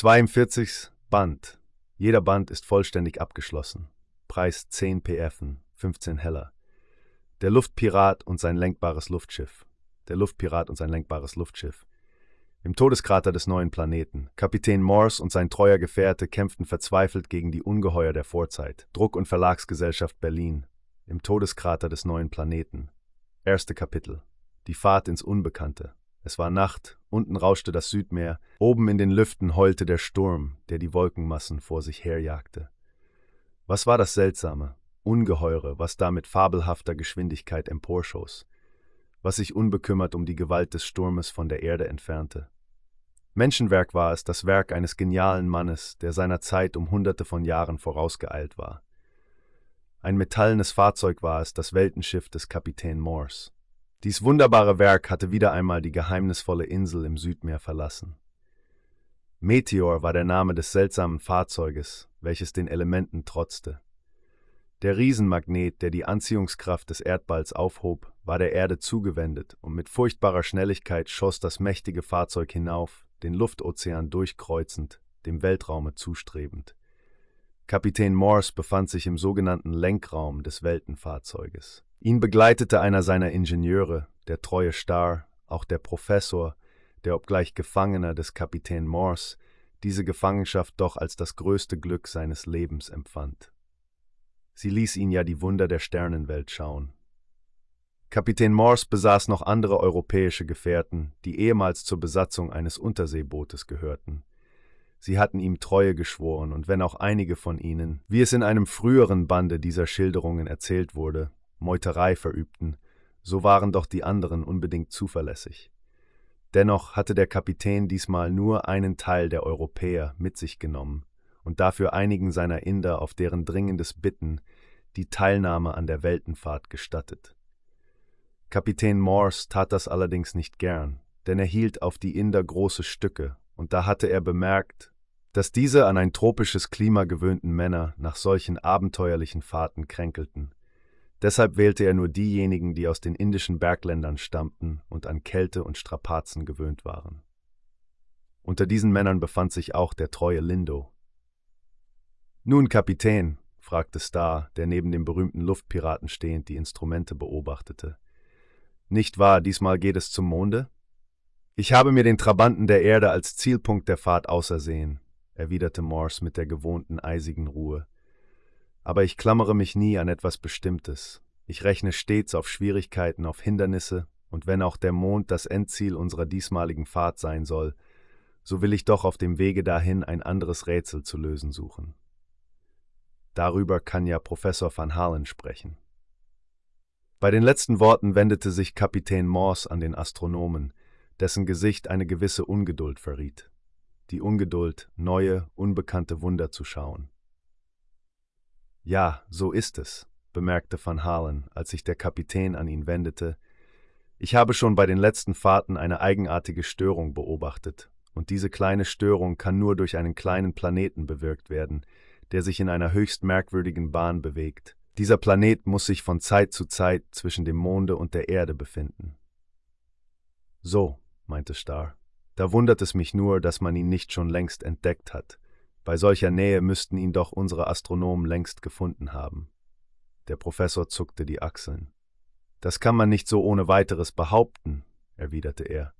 42. Band. Jeder Band ist vollständig abgeschlossen. Preis 10 PFen, 15 Heller. Der Luftpirat und sein lenkbares Luftschiff. Der Luftpirat und sein lenkbares Luftschiff. Im Todeskrater des neuen Planeten. Kapitän Morse und sein treuer Gefährte kämpften verzweifelt gegen die Ungeheuer der Vorzeit. Druck- und Verlagsgesellschaft Berlin. Im Todeskrater des neuen Planeten. Erste Kapitel. Die Fahrt ins Unbekannte. Es war Nacht, unten rauschte das Südmeer, oben in den Lüften heulte der Sturm, der die Wolkenmassen vor sich herjagte. Was war das Seltsame, Ungeheure, was da mit fabelhafter Geschwindigkeit emporschoss, was sich unbekümmert um die Gewalt des Sturmes von der Erde entfernte? Menschenwerk war es, das Werk eines genialen Mannes, der seiner Zeit um hunderte von Jahren vorausgeeilt war. Ein metallenes Fahrzeug war es, das Weltenschiff des Kapitän Morse. Dies wunderbare Werk hatte wieder einmal die geheimnisvolle Insel im Südmeer verlassen. Meteor war der Name des seltsamen Fahrzeuges, welches den Elementen trotzte. Der Riesenmagnet, der die Anziehungskraft des Erdballs aufhob, war der Erde zugewendet, und mit furchtbarer Schnelligkeit schoss das mächtige Fahrzeug hinauf, den Luftozean durchkreuzend, dem Weltraume zustrebend. Kapitän Morse befand sich im sogenannten Lenkraum des Weltenfahrzeuges. Ihn begleitete einer seiner Ingenieure, der treue Star, auch der Professor, der obgleich Gefangener des Kapitän Morse diese Gefangenschaft doch als das größte Glück seines Lebens empfand. Sie ließ ihn ja die Wunder der Sternenwelt schauen. Kapitän Morse besaß noch andere europäische Gefährten, die ehemals zur Besatzung eines Unterseebootes gehörten. Sie hatten ihm Treue geschworen, und wenn auch einige von ihnen, wie es in einem früheren Bande dieser Schilderungen erzählt wurde, Meuterei verübten, so waren doch die anderen unbedingt zuverlässig. Dennoch hatte der Kapitän diesmal nur einen Teil der Europäer mit sich genommen und dafür einigen seiner Inder auf deren dringendes Bitten die Teilnahme an der Weltenfahrt gestattet. Kapitän Morse tat das allerdings nicht gern, denn er hielt auf die Inder große Stücke, und da hatte er bemerkt, dass diese an ein tropisches Klima gewöhnten Männer nach solchen abenteuerlichen Fahrten kränkelten. Deshalb wählte er nur diejenigen, die aus den indischen Bergländern stammten und an Kälte und Strapazen gewöhnt waren. Unter diesen Männern befand sich auch der treue Lindo. Nun, Kapitän, fragte Starr, der neben dem berühmten Luftpiraten stehend die Instrumente beobachtete. Nicht wahr, diesmal geht es zum Monde? Ich habe mir den Trabanten der Erde als Zielpunkt der Fahrt ausersehen, erwiderte Morse mit der gewohnten eisigen Ruhe aber ich klammere mich nie an etwas Bestimmtes. Ich rechne stets auf Schwierigkeiten, auf Hindernisse, und wenn auch der Mond das Endziel unserer diesmaligen Fahrt sein soll, so will ich doch auf dem Wege dahin ein anderes Rätsel zu lösen suchen. Darüber kann ja Professor van Halen sprechen. Bei den letzten Worten wendete sich Kapitän Morse an den Astronomen, dessen Gesicht eine gewisse Ungeduld verriet. Die Ungeduld, neue, unbekannte Wunder zu schauen. Ja, so ist es, bemerkte van Halen, als sich der Kapitän an ihn wendete. Ich habe schon bei den letzten Fahrten eine eigenartige Störung beobachtet, und diese kleine Störung kann nur durch einen kleinen Planeten bewirkt werden, der sich in einer höchst merkwürdigen Bahn bewegt. Dieser Planet muss sich von Zeit zu Zeit zwischen dem Monde und der Erde befinden. So, meinte Starr, da wundert es mich nur, dass man ihn nicht schon längst entdeckt hat. Bei solcher Nähe müssten ihn doch unsere Astronomen längst gefunden haben. Der Professor zuckte die Achseln. Das kann man nicht so ohne weiteres behaupten, erwiderte er.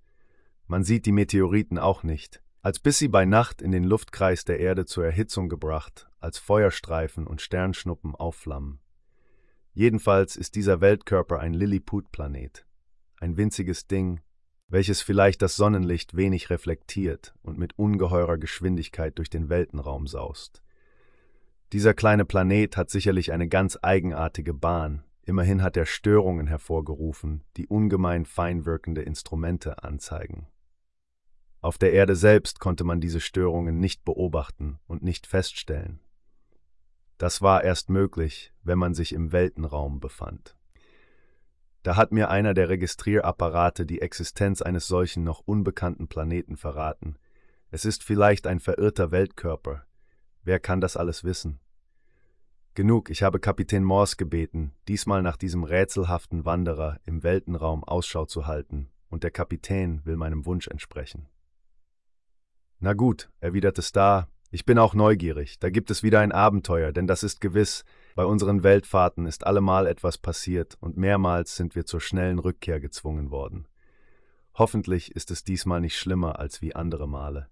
Man sieht die Meteoriten auch nicht, als bis sie bei Nacht in den Luftkreis der Erde zur Erhitzung gebracht, als Feuerstreifen und Sternschnuppen aufflammen. Jedenfalls ist dieser Weltkörper ein Lilliput-Planet, ein winziges Ding, welches vielleicht das Sonnenlicht wenig reflektiert und mit ungeheurer Geschwindigkeit durch den Weltenraum saust. Dieser kleine Planet hat sicherlich eine ganz eigenartige Bahn, immerhin hat er Störungen hervorgerufen, die ungemein fein wirkende Instrumente anzeigen. Auf der Erde selbst konnte man diese Störungen nicht beobachten und nicht feststellen. Das war erst möglich, wenn man sich im Weltenraum befand. Da hat mir einer der Registrierapparate die Existenz eines solchen noch unbekannten Planeten verraten. Es ist vielleicht ein verirrter Weltkörper. Wer kann das alles wissen? Genug, ich habe Kapitän Morse gebeten, diesmal nach diesem rätselhaften Wanderer im Weltenraum Ausschau zu halten, und der Kapitän will meinem Wunsch entsprechen. Na gut, erwiderte Star, ich bin auch neugierig, da gibt es wieder ein Abenteuer, denn das ist gewiss, bei unseren Weltfahrten ist allemal etwas passiert und mehrmals sind wir zur schnellen Rückkehr gezwungen worden. Hoffentlich ist es diesmal nicht schlimmer als wie andere Male.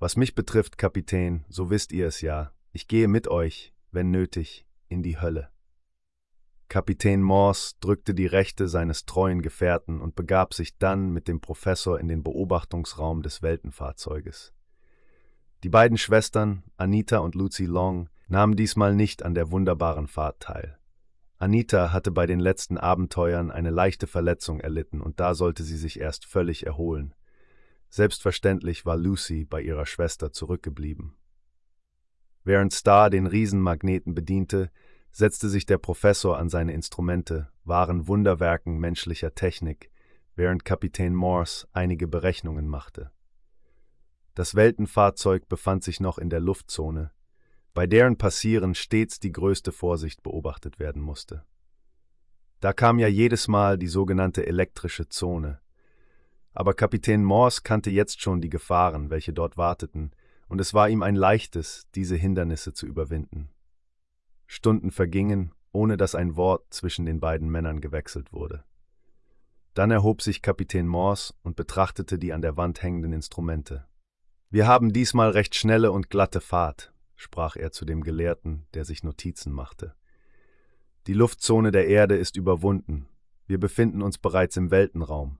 Was mich betrifft, Kapitän, so wisst ihr es ja, ich gehe mit euch, wenn nötig, in die Hölle. Kapitän Morse drückte die Rechte seines treuen Gefährten und begab sich dann mit dem Professor in den Beobachtungsraum des Weltenfahrzeuges. Die beiden Schwestern, Anita und Lucy Long, nahmen diesmal nicht an der wunderbaren Fahrt teil. Anita hatte bei den letzten Abenteuern eine leichte Verletzung erlitten und da sollte sie sich erst völlig erholen. Selbstverständlich war Lucy bei ihrer Schwester zurückgeblieben. Während Star den Riesenmagneten bediente, setzte sich der Professor an seine Instrumente, wahren Wunderwerken menschlicher Technik, während Kapitän Morse einige Berechnungen machte. Das Weltenfahrzeug befand sich noch in der Luftzone, bei deren Passieren stets die größte Vorsicht beobachtet werden musste. Da kam ja jedes Mal die sogenannte elektrische Zone. Aber Kapitän Morse kannte jetzt schon die Gefahren, welche dort warteten, und es war ihm ein leichtes, diese Hindernisse zu überwinden. Stunden vergingen, ohne dass ein Wort zwischen den beiden Männern gewechselt wurde. Dann erhob sich Kapitän Morse und betrachtete die an der Wand hängenden Instrumente. Wir haben diesmal recht schnelle und glatte Fahrt, sprach er zu dem Gelehrten, der sich Notizen machte. Die Luftzone der Erde ist überwunden. Wir befinden uns bereits im Weltenraum.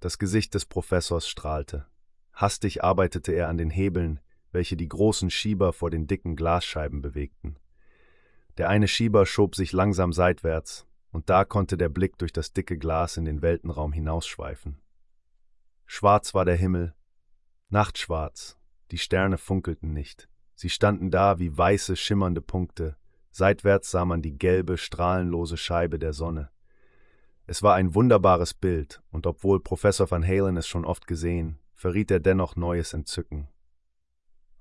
Das Gesicht des Professors strahlte. Hastig arbeitete er an den Hebeln, welche die großen Schieber vor den dicken Glasscheiben bewegten. Der eine Schieber schob sich langsam seitwärts, und da konnte der Blick durch das dicke Glas in den Weltenraum hinausschweifen. Schwarz war der Himmel, Nachtschwarz, die Sterne funkelten nicht, sie standen da wie weiße, schimmernde Punkte, seitwärts sah man die gelbe, strahlenlose Scheibe der Sonne. Es war ein wunderbares Bild, und obwohl Professor van Halen es schon oft gesehen, verriet er dennoch neues Entzücken.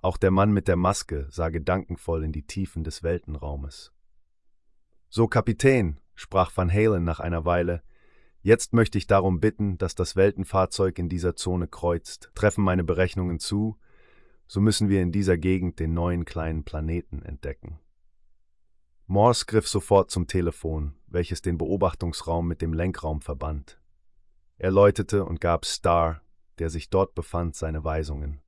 Auch der Mann mit der Maske sah gedankenvoll in die Tiefen des Weltenraumes. So, Kapitän, sprach Van Halen nach einer Weile, Jetzt möchte ich darum bitten, dass das Weltenfahrzeug in dieser Zone kreuzt. Treffen meine Berechnungen zu, so müssen wir in dieser Gegend den neuen kleinen Planeten entdecken. Morse griff sofort zum Telefon, welches den Beobachtungsraum mit dem Lenkraum verband. Er läutete und gab Star, der sich dort befand, seine Weisungen.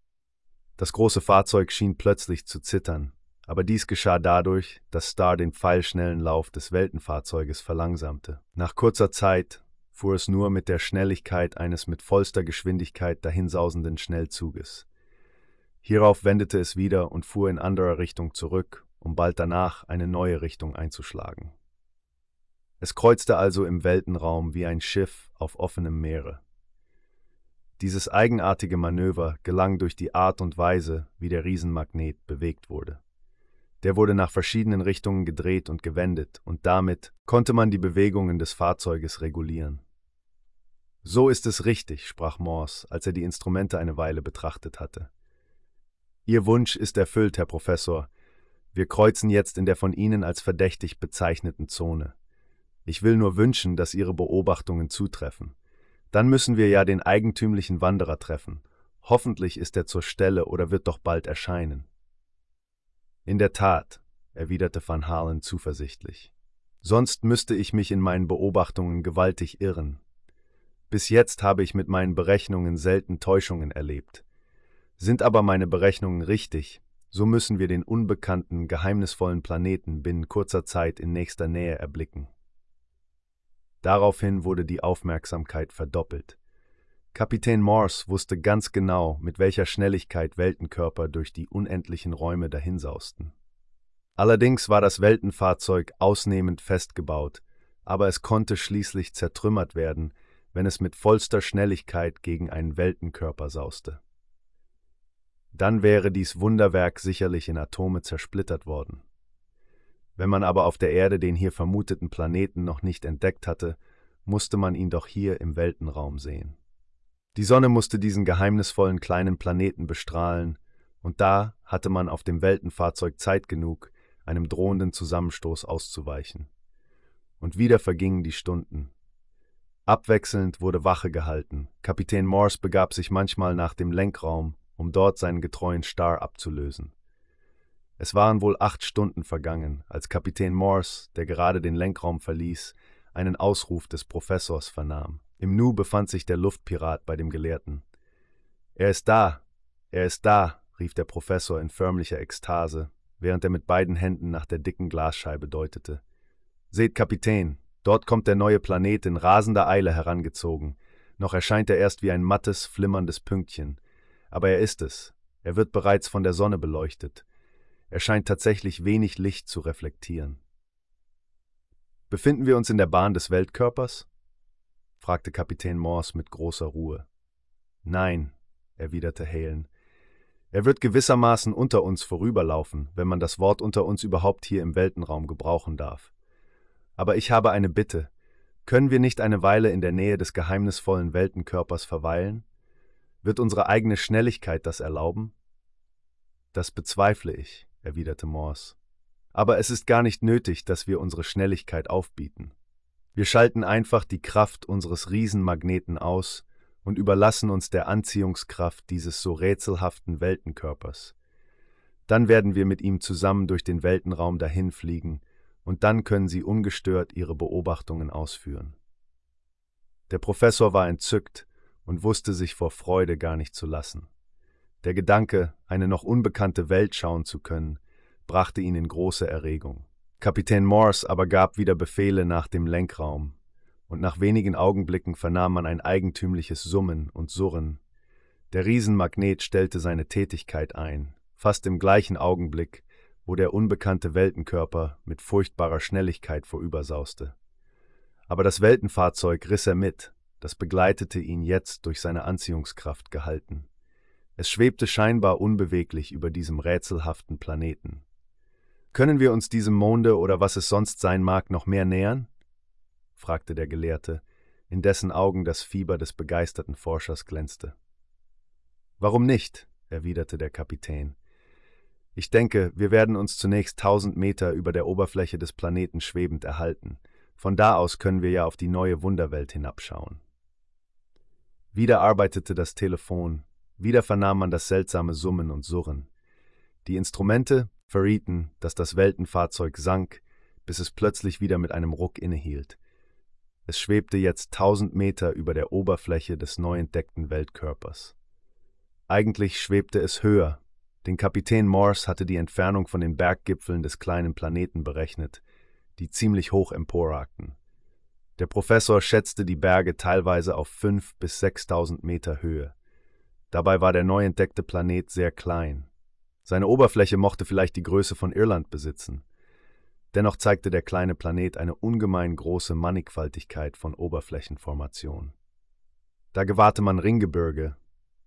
Das große Fahrzeug schien plötzlich zu zittern, aber dies geschah dadurch, dass Star den pfeilschnellen Lauf des Weltenfahrzeuges verlangsamte. Nach kurzer Zeit fuhr es nur mit der Schnelligkeit eines mit vollster Geschwindigkeit dahinsausenden Schnellzuges. Hierauf wendete es wieder und fuhr in anderer Richtung zurück, um bald danach eine neue Richtung einzuschlagen. Es kreuzte also im Weltenraum wie ein Schiff auf offenem Meere. Dieses eigenartige Manöver gelang durch die Art und Weise, wie der Riesenmagnet bewegt wurde. Der wurde nach verschiedenen Richtungen gedreht und gewendet, und damit konnte man die Bewegungen des Fahrzeuges regulieren. So ist es richtig, sprach Morse, als er die Instrumente eine Weile betrachtet hatte. Ihr Wunsch ist erfüllt, Herr Professor. Wir kreuzen jetzt in der von Ihnen als verdächtig bezeichneten Zone. Ich will nur wünschen, dass Ihre Beobachtungen zutreffen. Dann müssen wir ja den eigentümlichen Wanderer treffen. Hoffentlich ist er zur Stelle oder wird doch bald erscheinen. In der Tat, erwiderte Van Halen zuversichtlich. Sonst müsste ich mich in meinen Beobachtungen gewaltig irren, bis jetzt habe ich mit meinen Berechnungen selten Täuschungen erlebt. Sind aber meine Berechnungen richtig, so müssen wir den unbekannten, geheimnisvollen Planeten binnen kurzer Zeit in nächster Nähe erblicken. Daraufhin wurde die Aufmerksamkeit verdoppelt. Kapitän Morse wusste ganz genau, mit welcher Schnelligkeit Weltenkörper durch die unendlichen Räume dahinsausten. Allerdings war das Weltenfahrzeug ausnehmend festgebaut, aber es konnte schließlich zertrümmert werden, wenn es mit vollster Schnelligkeit gegen einen Weltenkörper sauste. Dann wäre dies Wunderwerk sicherlich in Atome zersplittert worden. Wenn man aber auf der Erde den hier vermuteten Planeten noch nicht entdeckt hatte, musste man ihn doch hier im Weltenraum sehen. Die Sonne musste diesen geheimnisvollen kleinen Planeten bestrahlen, und da hatte man auf dem Weltenfahrzeug Zeit genug, einem drohenden Zusammenstoß auszuweichen. Und wieder vergingen die Stunden, Abwechselnd wurde Wache gehalten. Kapitän Morse begab sich manchmal nach dem Lenkraum, um dort seinen getreuen Star abzulösen. Es waren wohl acht Stunden vergangen, als Kapitän Morse, der gerade den Lenkraum verließ, einen Ausruf des Professors vernahm. Im Nu befand sich der Luftpirat bei dem Gelehrten. Er ist da, er ist da, rief der Professor in förmlicher Ekstase, während er mit beiden Händen nach der dicken Glasscheibe deutete. Seht, Kapitän, dort kommt der neue Planet in rasender Eile herangezogen. Noch erscheint er erst wie ein mattes, flimmerndes Pünktchen. Aber er ist es. Er wird bereits von der Sonne beleuchtet. Er scheint tatsächlich wenig Licht zu reflektieren. Befinden wir uns in der Bahn des Weltkörpers? fragte Kapitän Morse mit großer Ruhe. Nein, erwiderte Halen. Er wird gewissermaßen unter uns vorüberlaufen, wenn man das Wort unter uns überhaupt hier im Weltenraum gebrauchen darf. Aber ich habe eine Bitte. Können wir nicht eine Weile in der Nähe des geheimnisvollen Weltenkörpers verweilen? Wird unsere eigene Schnelligkeit das erlauben? Das bezweifle ich, erwiderte Morse. Aber es ist gar nicht nötig, dass wir unsere Schnelligkeit aufbieten. Wir schalten einfach die Kraft unseres Riesenmagneten aus und überlassen uns der Anziehungskraft dieses so rätselhaften Weltenkörpers. Dann werden wir mit ihm zusammen durch den Weltenraum dahinfliegen, und dann können Sie ungestört Ihre Beobachtungen ausführen. Der Professor war entzückt und wusste sich vor Freude gar nicht zu lassen. Der Gedanke, eine noch unbekannte Welt schauen zu können, brachte ihn in große Erregung. Kapitän Morse aber gab wieder Befehle nach dem Lenkraum, und nach wenigen Augenblicken vernahm man ein eigentümliches Summen und Surren. Der Riesenmagnet stellte seine Tätigkeit ein, fast im gleichen Augenblick, wo der unbekannte Weltenkörper mit furchtbarer Schnelligkeit vorübersauste. Aber das Weltenfahrzeug riss er mit, das begleitete ihn jetzt durch seine Anziehungskraft gehalten. Es schwebte scheinbar unbeweglich über diesem rätselhaften Planeten. Können wir uns diesem Monde oder was es sonst sein mag noch mehr nähern? fragte der Gelehrte, in dessen Augen das Fieber des begeisterten Forschers glänzte. Warum nicht? erwiderte der Kapitän. Ich denke, wir werden uns zunächst tausend Meter über der Oberfläche des Planeten schwebend erhalten. Von da aus können wir ja auf die neue Wunderwelt hinabschauen. Wieder arbeitete das Telefon, wieder vernahm man das seltsame Summen und Surren. Die Instrumente verrieten, dass das Weltenfahrzeug sank, bis es plötzlich wieder mit einem Ruck innehielt. Es schwebte jetzt tausend Meter über der Oberfläche des neu entdeckten Weltkörpers. Eigentlich schwebte es höher. Den Kapitän Morse hatte die Entfernung von den Berggipfeln des kleinen Planeten berechnet, die ziemlich hoch emporragten. Der Professor schätzte die Berge teilweise auf fünf bis sechstausend Meter Höhe. Dabei war der neu entdeckte Planet sehr klein. Seine Oberfläche mochte vielleicht die Größe von Irland besitzen. Dennoch zeigte der kleine Planet eine ungemein große Mannigfaltigkeit von Oberflächenformationen. Da gewahrte man Ringgebirge,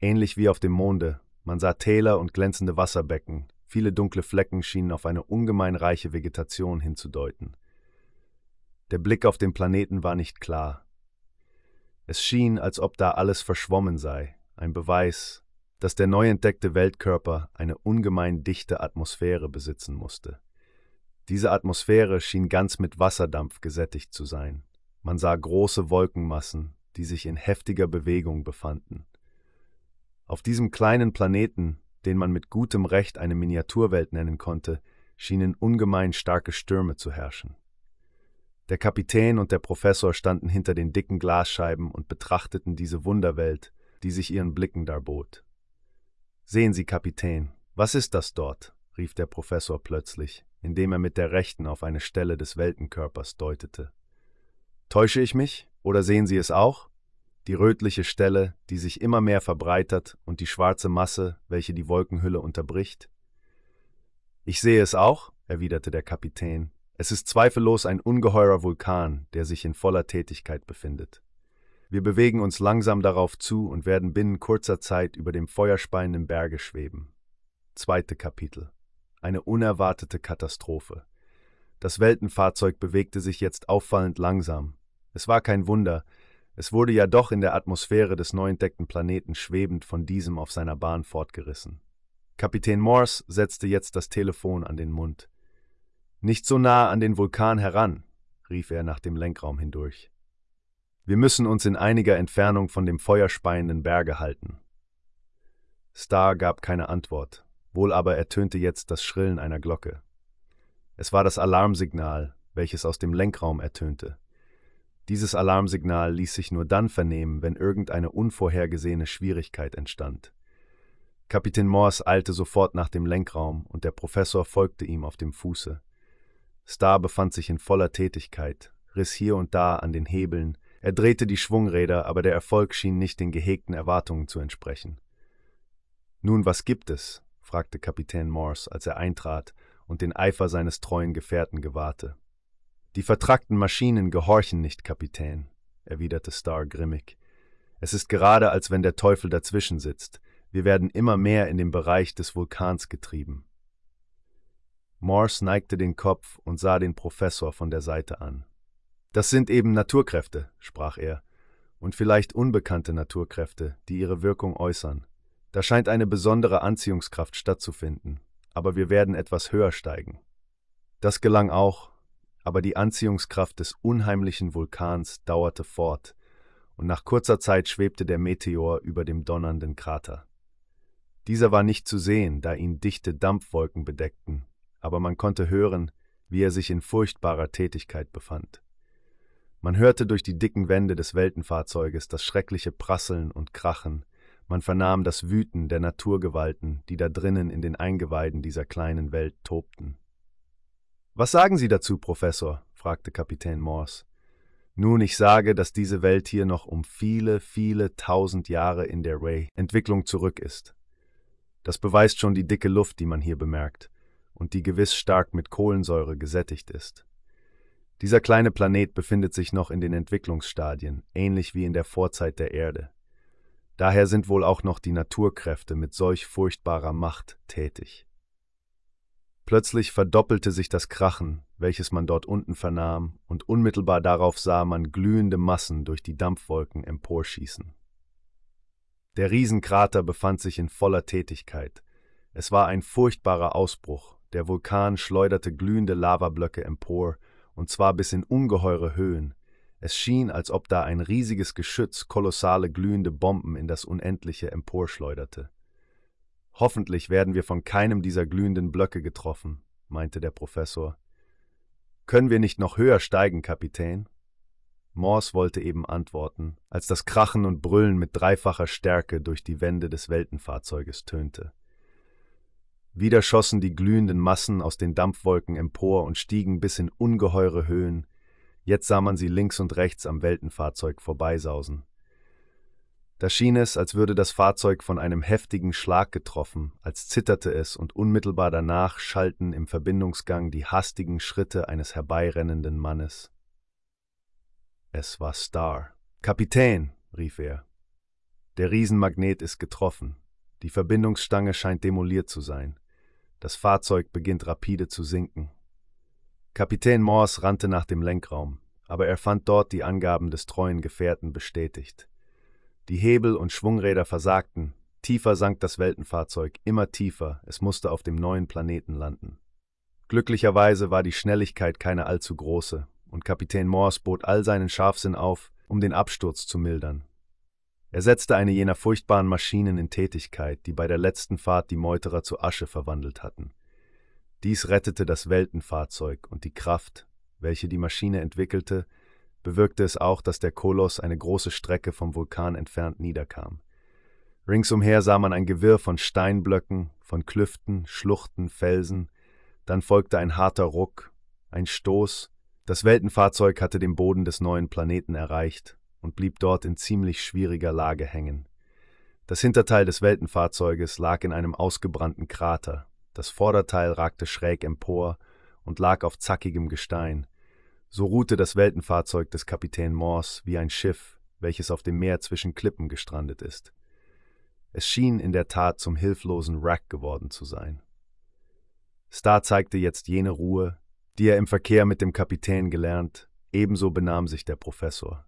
ähnlich wie auf dem Monde, man sah Täler und glänzende Wasserbecken, viele dunkle Flecken schienen auf eine ungemein reiche Vegetation hinzudeuten. Der Blick auf den Planeten war nicht klar. Es schien, als ob da alles verschwommen sei, ein Beweis, dass der neu entdeckte Weltkörper eine ungemein dichte Atmosphäre besitzen musste. Diese Atmosphäre schien ganz mit Wasserdampf gesättigt zu sein. Man sah große Wolkenmassen, die sich in heftiger Bewegung befanden. Auf diesem kleinen Planeten, den man mit gutem Recht eine Miniaturwelt nennen konnte, schienen ungemein starke Stürme zu herrschen. Der Kapitän und der Professor standen hinter den dicken Glasscheiben und betrachteten diese Wunderwelt, die sich ihren Blicken darbot. Sehen Sie, Kapitän, was ist das dort? rief der Professor plötzlich, indem er mit der rechten auf eine Stelle des Weltenkörpers deutete. Täusche ich mich, oder sehen Sie es auch? Die rötliche Stelle, die sich immer mehr verbreitert, und die schwarze Masse, welche die Wolkenhülle unterbricht? Ich sehe es auch, erwiderte der Kapitän. Es ist zweifellos ein ungeheurer Vulkan, der sich in voller Tätigkeit befindet. Wir bewegen uns langsam darauf zu und werden binnen kurzer Zeit über dem feuerspeienden Berge schweben. Zweite Kapitel eine unerwartete Katastrophe. Das Weltenfahrzeug bewegte sich jetzt auffallend langsam. Es war kein Wunder, es wurde ja doch in der Atmosphäre des neu entdeckten Planeten schwebend von diesem auf seiner Bahn fortgerissen. Kapitän Morse setzte jetzt das Telefon an den Mund. Nicht so nah an den Vulkan heran, rief er nach dem Lenkraum hindurch. Wir müssen uns in einiger Entfernung von dem feuerspeienden Berge halten. Star gab keine Antwort, wohl aber ertönte jetzt das Schrillen einer Glocke. Es war das Alarmsignal, welches aus dem Lenkraum ertönte. Dieses Alarmsignal ließ sich nur dann vernehmen, wenn irgendeine unvorhergesehene Schwierigkeit entstand. Kapitän Morse eilte sofort nach dem Lenkraum und der Professor folgte ihm auf dem Fuße. Star befand sich in voller Tätigkeit, riss hier und da an den Hebeln, er drehte die Schwungräder, aber der Erfolg schien nicht den gehegten Erwartungen zu entsprechen. Nun, was gibt es? fragte Kapitän Morse, als er eintrat und den Eifer seines treuen Gefährten gewahrte. Die vertrackten Maschinen gehorchen nicht, Kapitän, erwiderte Starr grimmig. Es ist gerade, als wenn der Teufel dazwischen sitzt. Wir werden immer mehr in den Bereich des Vulkans getrieben. Morse neigte den Kopf und sah den Professor von der Seite an. Das sind eben Naturkräfte, sprach er, und vielleicht unbekannte Naturkräfte, die ihre Wirkung äußern. Da scheint eine besondere Anziehungskraft stattzufinden, aber wir werden etwas höher steigen. Das gelang auch, aber die Anziehungskraft des unheimlichen Vulkans dauerte fort, und nach kurzer Zeit schwebte der Meteor über dem donnernden Krater. Dieser war nicht zu sehen, da ihn dichte Dampfwolken bedeckten, aber man konnte hören, wie er sich in furchtbarer Tätigkeit befand. Man hörte durch die dicken Wände des Weltenfahrzeuges das schreckliche Prasseln und Krachen, man vernahm das Wüten der Naturgewalten, die da drinnen in den Eingeweiden dieser kleinen Welt tobten. Was sagen Sie dazu, Professor? fragte Kapitän Morse. Nun, ich sage, dass diese Welt hier noch um viele, viele tausend Jahre in der Ray-Entwicklung zurück ist. Das beweist schon die dicke Luft, die man hier bemerkt, und die gewiss stark mit Kohlensäure gesättigt ist. Dieser kleine Planet befindet sich noch in den Entwicklungsstadien, ähnlich wie in der Vorzeit der Erde. Daher sind wohl auch noch die Naturkräfte mit solch furchtbarer Macht tätig. Plötzlich verdoppelte sich das Krachen, welches man dort unten vernahm, und unmittelbar darauf sah man glühende Massen durch die Dampfwolken emporschießen. Der Riesenkrater befand sich in voller Tätigkeit. Es war ein furchtbarer Ausbruch, der Vulkan schleuderte glühende Lavablöcke empor, und zwar bis in ungeheure Höhen, es schien, als ob da ein riesiges Geschütz kolossale glühende Bomben in das Unendliche emporschleuderte. Hoffentlich werden wir von keinem dieser glühenden Blöcke getroffen, meinte der Professor. Können wir nicht noch höher steigen, Kapitän? Morse wollte eben antworten, als das Krachen und Brüllen mit dreifacher Stärke durch die Wände des Weltenfahrzeuges tönte. Wieder schossen die glühenden Massen aus den Dampfwolken empor und stiegen bis in ungeheure Höhen, Jetzt sah man sie links und rechts am Weltenfahrzeug vorbeisausen. Da schien es, als würde das Fahrzeug von einem heftigen Schlag getroffen, als zitterte es und unmittelbar danach schallten im Verbindungsgang die hastigen Schritte eines herbeirennenden Mannes. Es war Star. Kapitän, rief er. Der Riesenmagnet ist getroffen. Die Verbindungsstange scheint demoliert zu sein. Das Fahrzeug beginnt rapide zu sinken. Kapitän Morse rannte nach dem Lenkraum, aber er fand dort die Angaben des treuen Gefährten bestätigt. Die Hebel und Schwungräder versagten, tiefer sank das Weltenfahrzeug, immer tiefer, es musste auf dem neuen Planeten landen. Glücklicherweise war die Schnelligkeit keine allzu große, und Kapitän Morse bot all seinen Scharfsinn auf, um den Absturz zu mildern. Er setzte eine jener furchtbaren Maschinen in Tätigkeit, die bei der letzten Fahrt die Meuterer zu Asche verwandelt hatten. Dies rettete das Weltenfahrzeug und die Kraft, welche die Maschine entwickelte, bewirkte es auch, dass der Koloss eine große Strecke vom Vulkan entfernt niederkam. Ringsumher sah man ein Gewirr von Steinblöcken, von Klüften, Schluchten, Felsen, dann folgte ein harter Ruck, ein Stoß, das Weltenfahrzeug hatte den Boden des neuen Planeten erreicht und blieb dort in ziemlich schwieriger Lage hängen. Das Hinterteil des Weltenfahrzeuges lag in einem ausgebrannten Krater, das Vorderteil ragte schräg empor und lag auf zackigem Gestein. So ruhte das Weltenfahrzeug des Kapitän Morse wie ein Schiff, welches auf dem Meer zwischen Klippen gestrandet ist. Es schien in der Tat zum hilflosen Wrack geworden zu sein. Star zeigte jetzt jene Ruhe, die er im Verkehr mit dem Kapitän gelernt, ebenso benahm sich der Professor.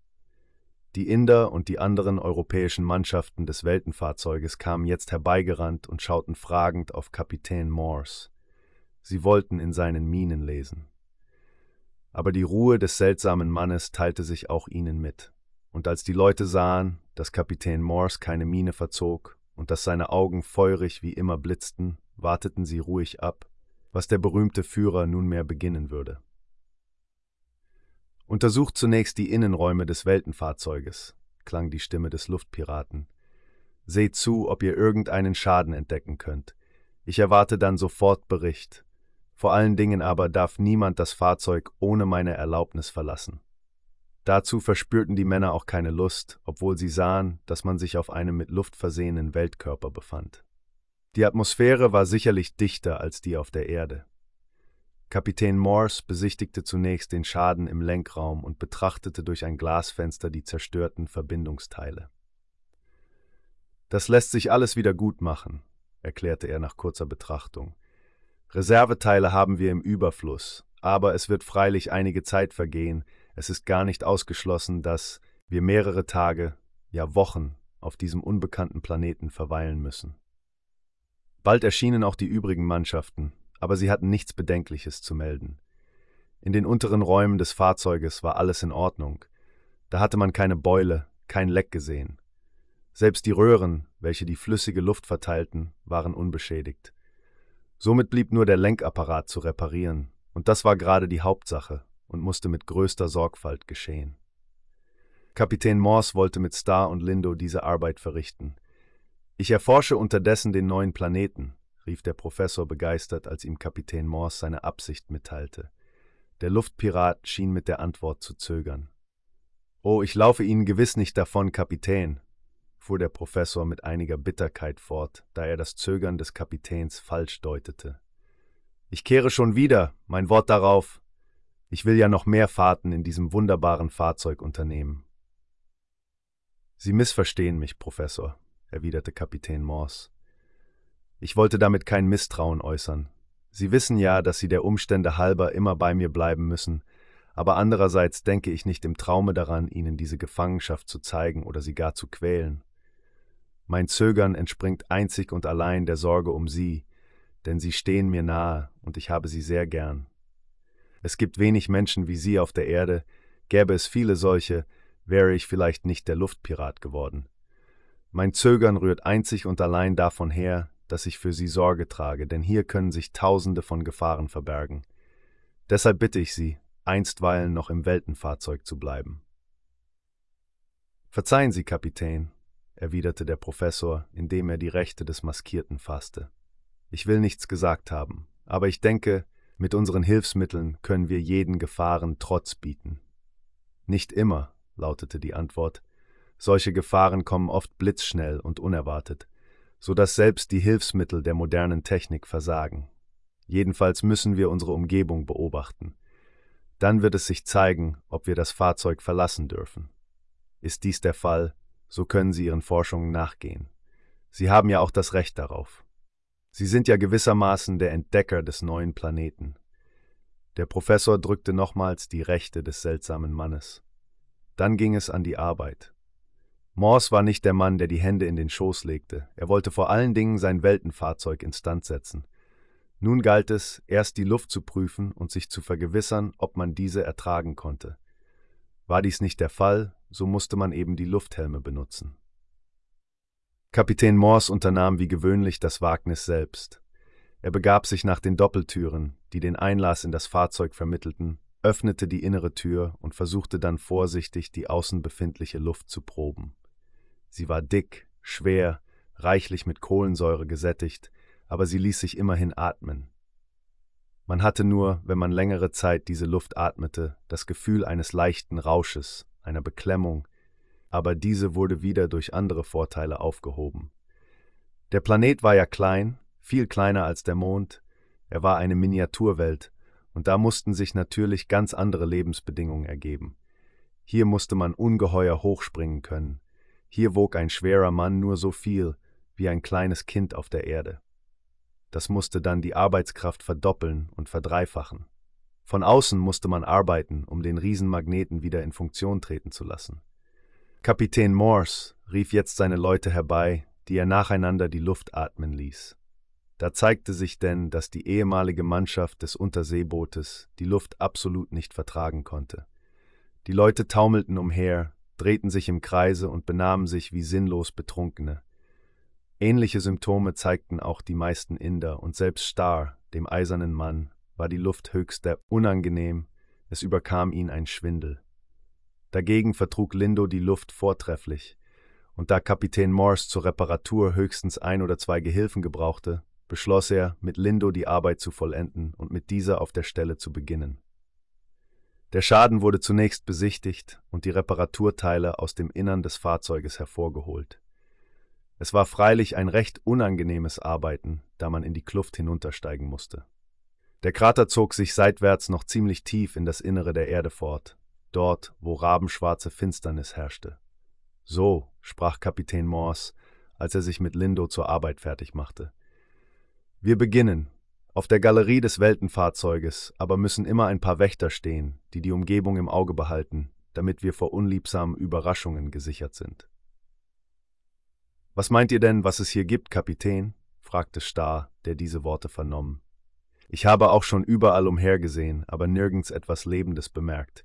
Die Inder und die anderen europäischen Mannschaften des Weltenfahrzeuges kamen jetzt herbeigerannt und schauten fragend auf Kapitän Morse. Sie wollten in seinen Mienen lesen. Aber die Ruhe des seltsamen Mannes teilte sich auch ihnen mit, und als die Leute sahen, dass Kapitän Morse keine Miene verzog und dass seine Augen feurig wie immer blitzten, warteten sie ruhig ab, was der berühmte Führer nunmehr beginnen würde. Untersucht zunächst die Innenräume des Weltenfahrzeuges, klang die Stimme des Luftpiraten. Seht zu, ob ihr irgendeinen Schaden entdecken könnt. Ich erwarte dann sofort Bericht. Vor allen Dingen aber darf niemand das Fahrzeug ohne meine Erlaubnis verlassen. Dazu verspürten die Männer auch keine Lust, obwohl sie sahen, dass man sich auf einem mit Luft versehenen Weltkörper befand. Die Atmosphäre war sicherlich dichter als die auf der Erde. Kapitän Morse besichtigte zunächst den Schaden im Lenkraum und betrachtete durch ein Glasfenster die zerstörten Verbindungsteile. Das lässt sich alles wieder gut machen, erklärte er nach kurzer Betrachtung. Reserveteile haben wir im Überfluss, aber es wird freilich einige Zeit vergehen, es ist gar nicht ausgeschlossen, dass wir mehrere Tage, ja Wochen auf diesem unbekannten Planeten verweilen müssen. Bald erschienen auch die übrigen Mannschaften, aber sie hatten nichts Bedenkliches zu melden. In den unteren Räumen des Fahrzeuges war alles in Ordnung. Da hatte man keine Beule, kein Leck gesehen. Selbst die Röhren, welche die flüssige Luft verteilten, waren unbeschädigt. Somit blieb nur der Lenkapparat zu reparieren, und das war gerade die Hauptsache und musste mit größter Sorgfalt geschehen. Kapitän Morse wollte mit Star und Lindo diese Arbeit verrichten. Ich erforsche unterdessen den neuen Planeten, rief der Professor begeistert, als ihm Kapitän Morse seine Absicht mitteilte. Der Luftpirat schien mit der Antwort zu zögern. Oh, ich laufe Ihnen gewiss nicht davon, Kapitän, fuhr der Professor mit einiger Bitterkeit fort, da er das Zögern des Kapitäns falsch deutete. Ich kehre schon wieder, mein Wort darauf. Ich will ja noch mehr Fahrten in diesem wunderbaren Fahrzeug unternehmen. Sie missverstehen mich, Professor, erwiderte Kapitän Morse. Ich wollte damit kein Misstrauen äußern. Sie wissen ja, dass Sie der Umstände halber immer bei mir bleiben müssen, aber andererseits denke ich nicht im Traume daran, Ihnen diese Gefangenschaft zu zeigen oder Sie gar zu quälen. Mein Zögern entspringt einzig und allein der Sorge um Sie, denn Sie stehen mir nahe und ich habe Sie sehr gern. Es gibt wenig Menschen wie Sie auf der Erde, gäbe es viele solche, wäre ich vielleicht nicht der Luftpirat geworden. Mein Zögern rührt einzig und allein davon her, dass ich für sie Sorge trage, denn hier können sich Tausende von Gefahren verbergen. Deshalb bitte ich Sie, einstweilen noch im Weltenfahrzeug zu bleiben. Verzeihen Sie, Kapitän, erwiderte der Professor, indem er die Rechte des Maskierten fasste. Ich will nichts gesagt haben, aber ich denke, mit unseren Hilfsmitteln können wir jeden Gefahren Trotz bieten. Nicht immer, lautete die Antwort. Solche Gefahren kommen oft blitzschnell und unerwartet so dass selbst die Hilfsmittel der modernen Technik versagen. Jedenfalls müssen wir unsere Umgebung beobachten. Dann wird es sich zeigen, ob wir das Fahrzeug verlassen dürfen. Ist dies der Fall, so können Sie Ihren Forschungen nachgehen. Sie haben ja auch das Recht darauf. Sie sind ja gewissermaßen der Entdecker des neuen Planeten. Der Professor drückte nochmals die Rechte des seltsamen Mannes. Dann ging es an die Arbeit. Morse war nicht der Mann, der die Hände in den Schoß legte. Er wollte vor allen Dingen sein Weltenfahrzeug instand setzen. Nun galt es, erst die Luft zu prüfen und sich zu vergewissern, ob man diese ertragen konnte. War dies nicht der Fall, so musste man eben die Lufthelme benutzen. Kapitän Morse unternahm wie gewöhnlich das Wagnis selbst. Er begab sich nach den Doppeltüren, die den Einlass in das Fahrzeug vermittelten, öffnete die innere Tür und versuchte dann vorsichtig, die außen befindliche Luft zu proben. Sie war dick, schwer, reichlich mit Kohlensäure gesättigt, aber sie ließ sich immerhin atmen. Man hatte nur, wenn man längere Zeit diese Luft atmete, das Gefühl eines leichten Rausches, einer Beklemmung, aber diese wurde wieder durch andere Vorteile aufgehoben. Der Planet war ja klein, viel kleiner als der Mond, er war eine Miniaturwelt, und da mussten sich natürlich ganz andere Lebensbedingungen ergeben. Hier musste man ungeheuer hochspringen können, hier wog ein schwerer Mann nur so viel wie ein kleines Kind auf der Erde. Das musste dann die Arbeitskraft verdoppeln und verdreifachen. Von außen musste man arbeiten, um den Riesenmagneten wieder in Funktion treten zu lassen. Kapitän Morse rief jetzt seine Leute herbei, die er nacheinander die Luft atmen ließ. Da zeigte sich denn, dass die ehemalige Mannschaft des Unterseebootes die Luft absolut nicht vertragen konnte. Die Leute taumelten umher, drehten sich im Kreise und benahmen sich wie sinnlos Betrunkene. Ähnliche Symptome zeigten auch die meisten Inder, und selbst Star, dem eisernen Mann, war die Luft höchst unangenehm, es überkam ihn ein Schwindel. Dagegen vertrug Lindo die Luft vortrefflich, und da Kapitän Morse zur Reparatur höchstens ein oder zwei Gehilfen gebrauchte, beschloss er, mit Lindo die Arbeit zu vollenden und mit dieser auf der Stelle zu beginnen. Der Schaden wurde zunächst besichtigt und die Reparaturteile aus dem Innern des Fahrzeuges hervorgeholt. Es war freilich ein recht unangenehmes Arbeiten, da man in die Kluft hinuntersteigen musste. Der Krater zog sich seitwärts noch ziemlich tief in das Innere der Erde fort, dort, wo rabenschwarze Finsternis herrschte. So, sprach Kapitän Morse, als er sich mit Lindo zur Arbeit fertig machte. Wir beginnen, auf der Galerie des Weltenfahrzeuges aber müssen immer ein paar Wächter stehen, die die Umgebung im Auge behalten, damit wir vor unliebsamen Überraschungen gesichert sind. Was meint ihr denn, was es hier gibt, Kapitän? fragte Starr, der diese Worte vernommen. Ich habe auch schon überall umhergesehen, aber nirgends etwas Lebendes bemerkt.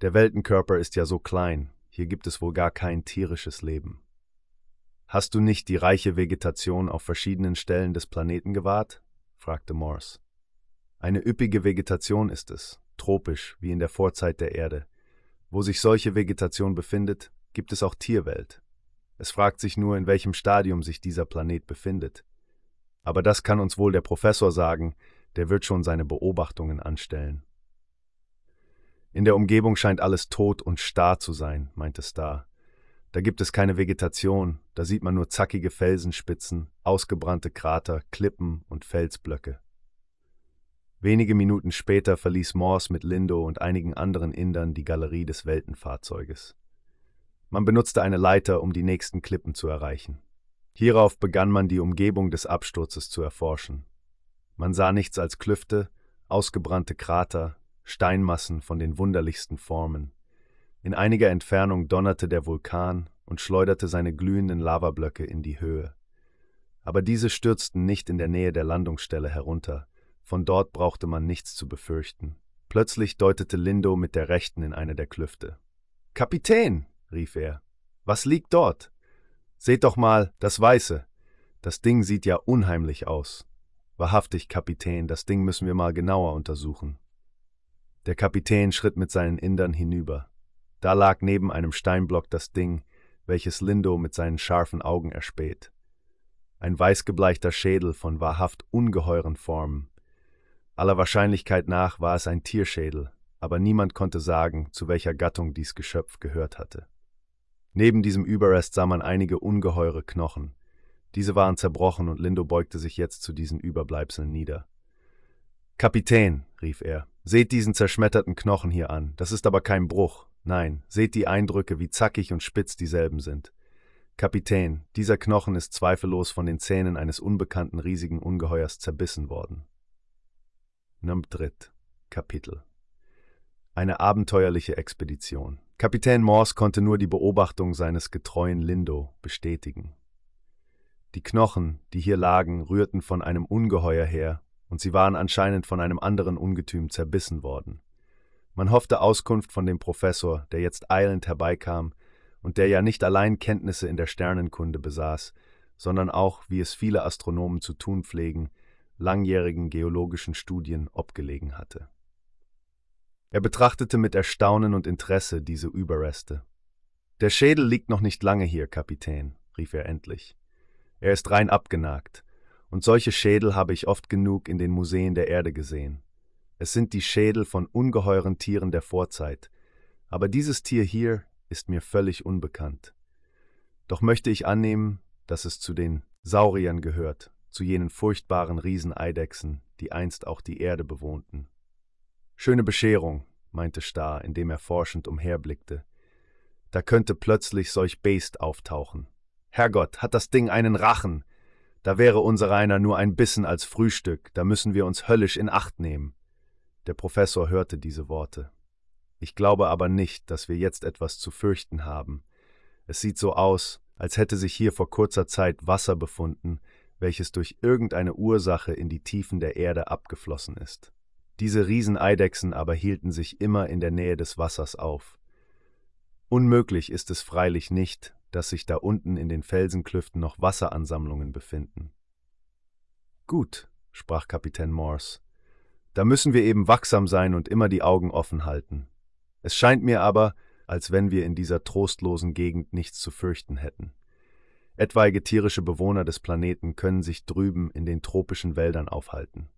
Der Weltenkörper ist ja so klein, hier gibt es wohl gar kein tierisches Leben. Hast du nicht die reiche Vegetation auf verschiedenen Stellen des Planeten gewahrt? Fragte Morse. Eine üppige Vegetation ist es, tropisch wie in der Vorzeit der Erde. Wo sich solche Vegetation befindet, gibt es auch Tierwelt. Es fragt sich nur, in welchem Stadium sich dieser Planet befindet. Aber das kann uns wohl der Professor sagen, der wird schon seine Beobachtungen anstellen. In der Umgebung scheint alles tot und starr zu sein, meinte Starr. Da gibt es keine Vegetation, da sieht man nur zackige Felsenspitzen, ausgebrannte Krater, Klippen und Felsblöcke. Wenige Minuten später verließ Morse mit Lindo und einigen anderen Indern die Galerie des Weltenfahrzeuges. Man benutzte eine Leiter, um die nächsten Klippen zu erreichen. Hierauf begann man die Umgebung des Absturzes zu erforschen. Man sah nichts als Klüfte, ausgebrannte Krater, Steinmassen von den wunderlichsten Formen. In einiger Entfernung donnerte der Vulkan und schleuderte seine glühenden Lavablöcke in die Höhe. Aber diese stürzten nicht in der Nähe der Landungsstelle herunter, von dort brauchte man nichts zu befürchten. Plötzlich deutete Lindo mit der Rechten in eine der Klüfte. Kapitän, rief er, was liegt dort? Seht doch mal, das Weiße. Das Ding sieht ja unheimlich aus. Wahrhaftig, Kapitän, das Ding müssen wir mal genauer untersuchen. Der Kapitän schritt mit seinen Indern hinüber. Da lag neben einem Steinblock das Ding, welches Lindo mit seinen scharfen Augen erspäht. Ein weißgebleichter Schädel von wahrhaft ungeheuren Formen. Aller Wahrscheinlichkeit nach war es ein Tierschädel, aber niemand konnte sagen, zu welcher Gattung dies Geschöpf gehört hatte. Neben diesem Überrest sah man einige ungeheure Knochen. Diese waren zerbrochen und Lindo beugte sich jetzt zu diesen Überbleibseln nieder. Kapitän, rief er, seht diesen zerschmetterten Knochen hier an, das ist aber kein Bruch, Nein, seht die Eindrücke, wie zackig und spitz dieselben sind. Kapitän, dieser Knochen ist zweifellos von den Zähnen eines unbekannten riesigen Ungeheuers zerbissen worden. Dritt Kapitel Eine abenteuerliche Expedition. Kapitän Morse konnte nur die Beobachtung seines getreuen Lindo bestätigen. Die Knochen, die hier lagen, rührten von einem Ungeheuer her, und sie waren anscheinend von einem anderen Ungetüm zerbissen worden. Man hoffte Auskunft von dem Professor, der jetzt eilend herbeikam und der ja nicht allein Kenntnisse in der Sternenkunde besaß, sondern auch, wie es viele Astronomen zu tun pflegen, langjährigen geologischen Studien obgelegen hatte. Er betrachtete mit Erstaunen und Interesse diese Überreste. Der Schädel liegt noch nicht lange hier, Kapitän, rief er endlich. Er ist rein abgenagt, und solche Schädel habe ich oft genug in den Museen der Erde gesehen. Es sind die Schädel von ungeheuren Tieren der Vorzeit, aber dieses Tier hier ist mir völlig unbekannt. Doch möchte ich annehmen, dass es zu den Sauriern gehört, zu jenen furchtbaren Rieseneidechsen, die einst auch die Erde bewohnten. Schöne Bescherung, meinte Starr, indem er forschend umherblickte. Da könnte plötzlich solch Beest auftauchen. Herrgott, hat das Ding einen Rachen! Da wäre unser einer nur ein Bissen als Frühstück, da müssen wir uns höllisch in Acht nehmen. Der Professor hörte diese Worte. Ich glaube aber nicht, dass wir jetzt etwas zu fürchten haben. Es sieht so aus, als hätte sich hier vor kurzer Zeit Wasser befunden, welches durch irgendeine Ursache in die Tiefen der Erde abgeflossen ist. Diese Rieseneidechsen aber hielten sich immer in der Nähe des Wassers auf. Unmöglich ist es freilich nicht, dass sich da unten in den Felsenklüften noch Wasseransammlungen befinden. Gut, sprach Kapitän Morse. Da müssen wir eben wachsam sein und immer die Augen offen halten. Es scheint mir aber, als wenn wir in dieser trostlosen Gegend nichts zu fürchten hätten. Etwaige tierische Bewohner des Planeten können sich drüben in den tropischen Wäldern aufhalten.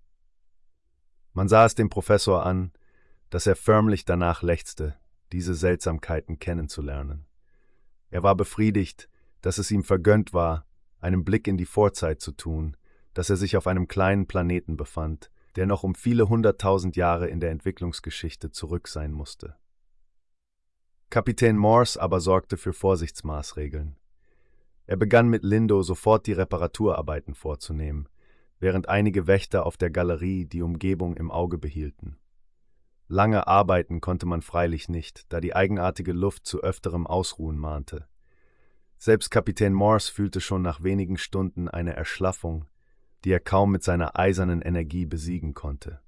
Man sah es dem Professor an, dass er förmlich danach lechzte, diese Seltsamkeiten kennenzulernen. Er war befriedigt, dass es ihm vergönnt war, einen Blick in die Vorzeit zu tun, dass er sich auf einem kleinen Planeten befand, der noch um viele hunderttausend Jahre in der Entwicklungsgeschichte zurück sein musste. Kapitän Morse aber sorgte für Vorsichtsmaßregeln. Er begann mit Lindo sofort die Reparaturarbeiten vorzunehmen, während einige Wächter auf der Galerie die Umgebung im Auge behielten. Lange arbeiten konnte man freilich nicht, da die eigenartige Luft zu öfterem Ausruhen mahnte. Selbst Kapitän Morse fühlte schon nach wenigen Stunden eine Erschlaffung, die er kaum mit seiner eisernen Energie besiegen konnte.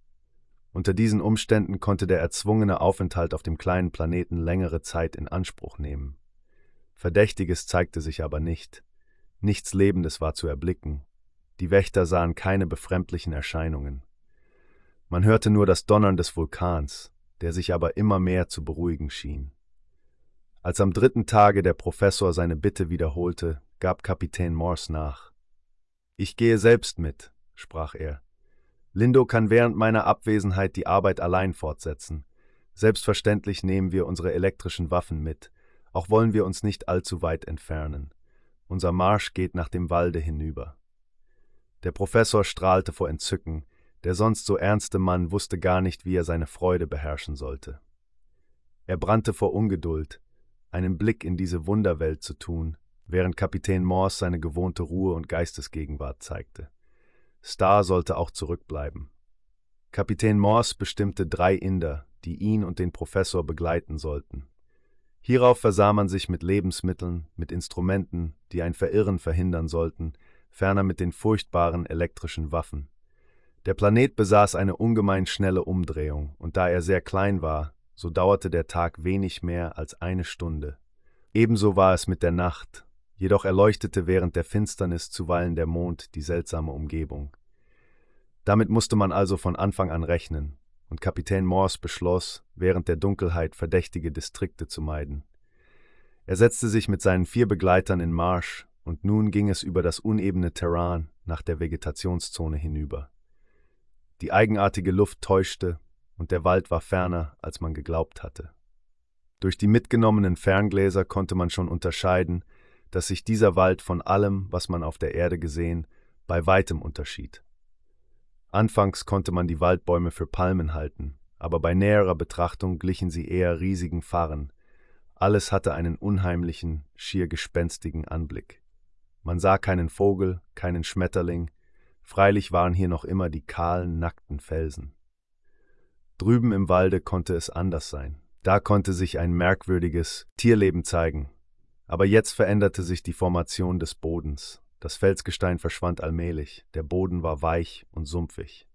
Unter diesen Umständen konnte der erzwungene Aufenthalt auf dem kleinen Planeten längere Zeit in Anspruch nehmen. Verdächtiges zeigte sich aber nicht. Nichts Lebendes war zu erblicken. Die Wächter sahen keine befremdlichen Erscheinungen. Man hörte nur das Donnern des Vulkans, der sich aber immer mehr zu beruhigen schien. Als am dritten Tage der Professor seine Bitte wiederholte, gab Kapitän Morse nach. Ich gehe selbst mit, sprach er. Lindo kann während meiner Abwesenheit die Arbeit allein fortsetzen. Selbstverständlich nehmen wir unsere elektrischen Waffen mit, auch wollen wir uns nicht allzu weit entfernen. Unser Marsch geht nach dem Walde hinüber. Der Professor strahlte vor Entzücken, der sonst so ernste Mann wusste gar nicht, wie er seine Freude beherrschen sollte. Er brannte vor Ungeduld, einen Blick in diese Wunderwelt zu tun, während Kapitän Morse seine gewohnte Ruhe und Geistesgegenwart zeigte. Star sollte auch zurückbleiben. Kapitän Morse bestimmte drei Inder, die ihn und den Professor begleiten sollten. Hierauf versah man sich mit Lebensmitteln, mit Instrumenten, die ein Verirren verhindern sollten, ferner mit den furchtbaren elektrischen Waffen. Der Planet besaß eine ungemein schnelle Umdrehung, und da er sehr klein war, so dauerte der Tag wenig mehr als eine Stunde. Ebenso war es mit der Nacht, jedoch erleuchtete während der Finsternis zuweilen der Mond die seltsame Umgebung. Damit musste man also von Anfang an rechnen, und Kapitän Morse beschloss, während der Dunkelheit verdächtige Distrikte zu meiden. Er setzte sich mit seinen vier Begleitern in Marsch, und nun ging es über das unebene Terrain nach der Vegetationszone hinüber. Die eigenartige Luft täuschte, und der Wald war ferner, als man geglaubt hatte. Durch die mitgenommenen Ferngläser konnte man schon unterscheiden, dass sich dieser Wald von allem, was man auf der Erde gesehen, bei weitem unterschied. Anfangs konnte man die Waldbäume für Palmen halten, aber bei näherer Betrachtung glichen sie eher riesigen Farren. Alles hatte einen unheimlichen, schier gespenstigen Anblick. Man sah keinen Vogel, keinen Schmetterling, Freilich waren hier noch immer die kahlen, nackten Felsen. Drüben im Walde konnte es anders sein. Da konnte sich ein merkwürdiges Tierleben zeigen. Aber jetzt veränderte sich die Formation des Bodens. Das Felsgestein verschwand allmählich. Der Boden war weich und sumpfig.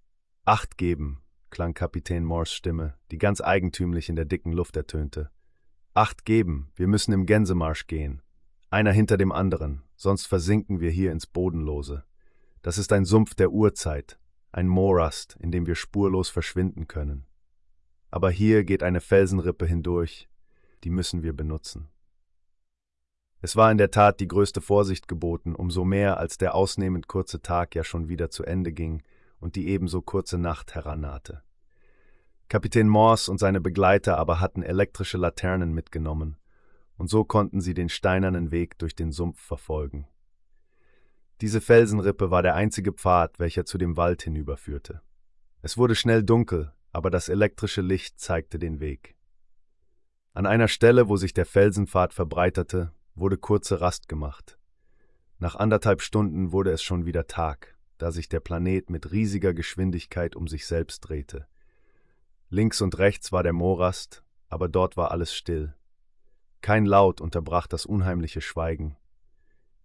Acht geben, klang Kapitän Morse Stimme, die ganz eigentümlich in der dicken Luft ertönte. Acht geben, wir müssen im Gänsemarsch gehen. Einer hinter dem anderen, sonst versinken wir hier ins Bodenlose. Das ist ein Sumpf der Urzeit, ein Morast, in dem wir spurlos verschwinden können. Aber hier geht eine Felsenrippe hindurch, die müssen wir benutzen. Es war in der Tat die größte Vorsicht geboten, umso mehr als der ausnehmend kurze Tag ja schon wieder zu Ende ging und die ebenso kurze Nacht herannahte. Kapitän Morse und seine Begleiter aber hatten elektrische Laternen mitgenommen, und so konnten sie den steinernen Weg durch den Sumpf verfolgen. Diese Felsenrippe war der einzige Pfad, welcher zu dem Wald hinüberführte. Es wurde schnell dunkel, aber das elektrische Licht zeigte den Weg. An einer Stelle, wo sich der Felsenpfad verbreiterte, wurde kurze Rast gemacht. Nach anderthalb Stunden wurde es schon wieder Tag, da sich der Planet mit riesiger Geschwindigkeit um sich selbst drehte. Links und rechts war der Morast, aber dort war alles still. Kein Laut unterbrach das unheimliche Schweigen,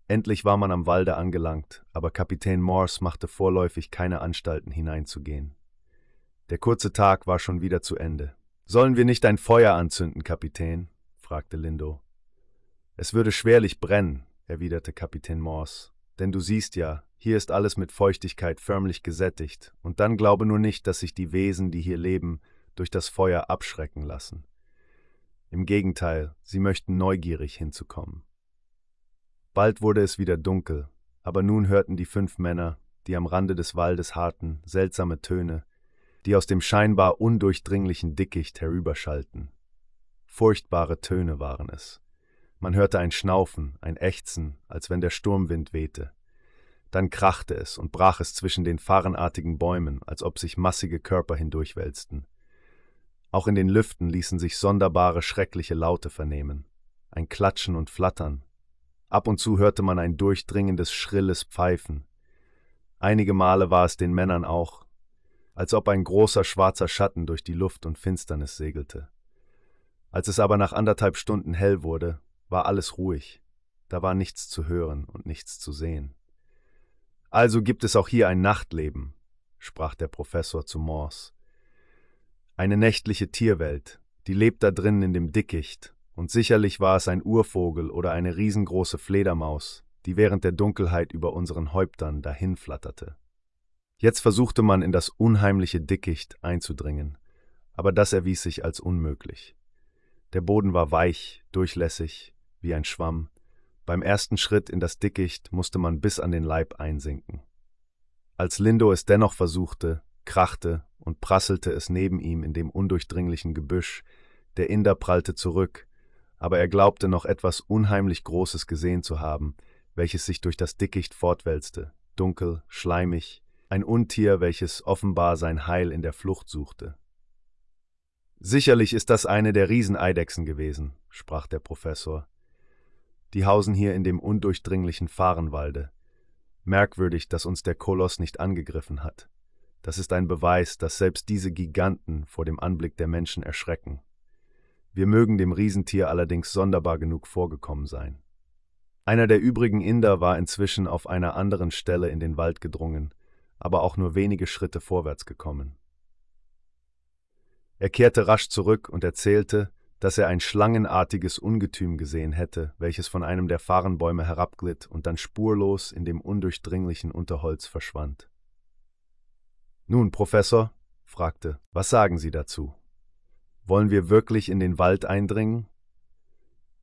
Endlich war man am Walde angelangt, aber Kapitän Morse machte vorläufig keine Anstalten hineinzugehen. Der kurze Tag war schon wieder zu Ende. Sollen wir nicht ein Feuer anzünden, Kapitän? fragte Lindo. Es würde schwerlich brennen, erwiderte Kapitän Morse, denn du siehst ja, hier ist alles mit Feuchtigkeit förmlich gesättigt, und dann glaube nur nicht, dass sich die Wesen, die hier leben, durch das Feuer abschrecken lassen. Im Gegenteil, sie möchten neugierig hinzukommen. Bald wurde es wieder dunkel, aber nun hörten die fünf Männer, die am Rande des Waldes harrten, seltsame Töne, die aus dem scheinbar undurchdringlichen Dickicht herüberschallten. Furchtbare Töne waren es. Man hörte ein Schnaufen, ein Ächzen, als wenn der Sturmwind wehte. Dann krachte es und brach es zwischen den farrenartigen Bäumen, als ob sich massige Körper hindurchwälzten. Auch in den Lüften ließen sich sonderbare, schreckliche Laute vernehmen. Ein Klatschen und Flattern. Ab und zu hörte man ein durchdringendes, schrilles Pfeifen. Einige Male war es den Männern auch, als ob ein großer schwarzer Schatten durch die Luft und Finsternis segelte. Als es aber nach anderthalb Stunden hell wurde, war alles ruhig, da war nichts zu hören und nichts zu sehen. Also gibt es auch hier ein Nachtleben, sprach der Professor zu Morse. Eine nächtliche Tierwelt, die lebt da drinnen in dem Dickicht, und sicherlich war es ein Urvogel oder eine riesengroße Fledermaus, die während der Dunkelheit über unseren Häuptern dahinflatterte. Jetzt versuchte man in das unheimliche Dickicht einzudringen, aber das erwies sich als unmöglich. Der Boden war weich, durchlässig, wie ein Schwamm. Beim ersten Schritt in das Dickicht musste man bis an den Leib einsinken. Als Lindo es dennoch versuchte, krachte und prasselte es neben ihm in dem undurchdringlichen Gebüsch, der Inder prallte zurück, aber er glaubte noch etwas unheimlich Großes gesehen zu haben, welches sich durch das Dickicht fortwälzte, dunkel, schleimig, ein Untier, welches offenbar sein Heil in der Flucht suchte. Sicherlich ist das eine der Rieseneidechsen gewesen, sprach der Professor. Die hausen hier in dem undurchdringlichen Fahrenwalde. Merkwürdig, dass uns der Koloss nicht angegriffen hat. Das ist ein Beweis, dass selbst diese Giganten vor dem Anblick der Menschen erschrecken. Wir mögen dem Riesentier allerdings sonderbar genug vorgekommen sein. Einer der übrigen Inder war inzwischen auf einer anderen Stelle in den Wald gedrungen, aber auch nur wenige Schritte vorwärts gekommen. Er kehrte rasch zurück und erzählte, dass er ein schlangenartiges Ungetüm gesehen hätte, welches von einem der Fahrenbäume herabglitt und dann spurlos in dem undurchdringlichen Unterholz verschwand. Nun, Professor, fragte, was sagen Sie dazu? Wollen wir wirklich in den Wald eindringen?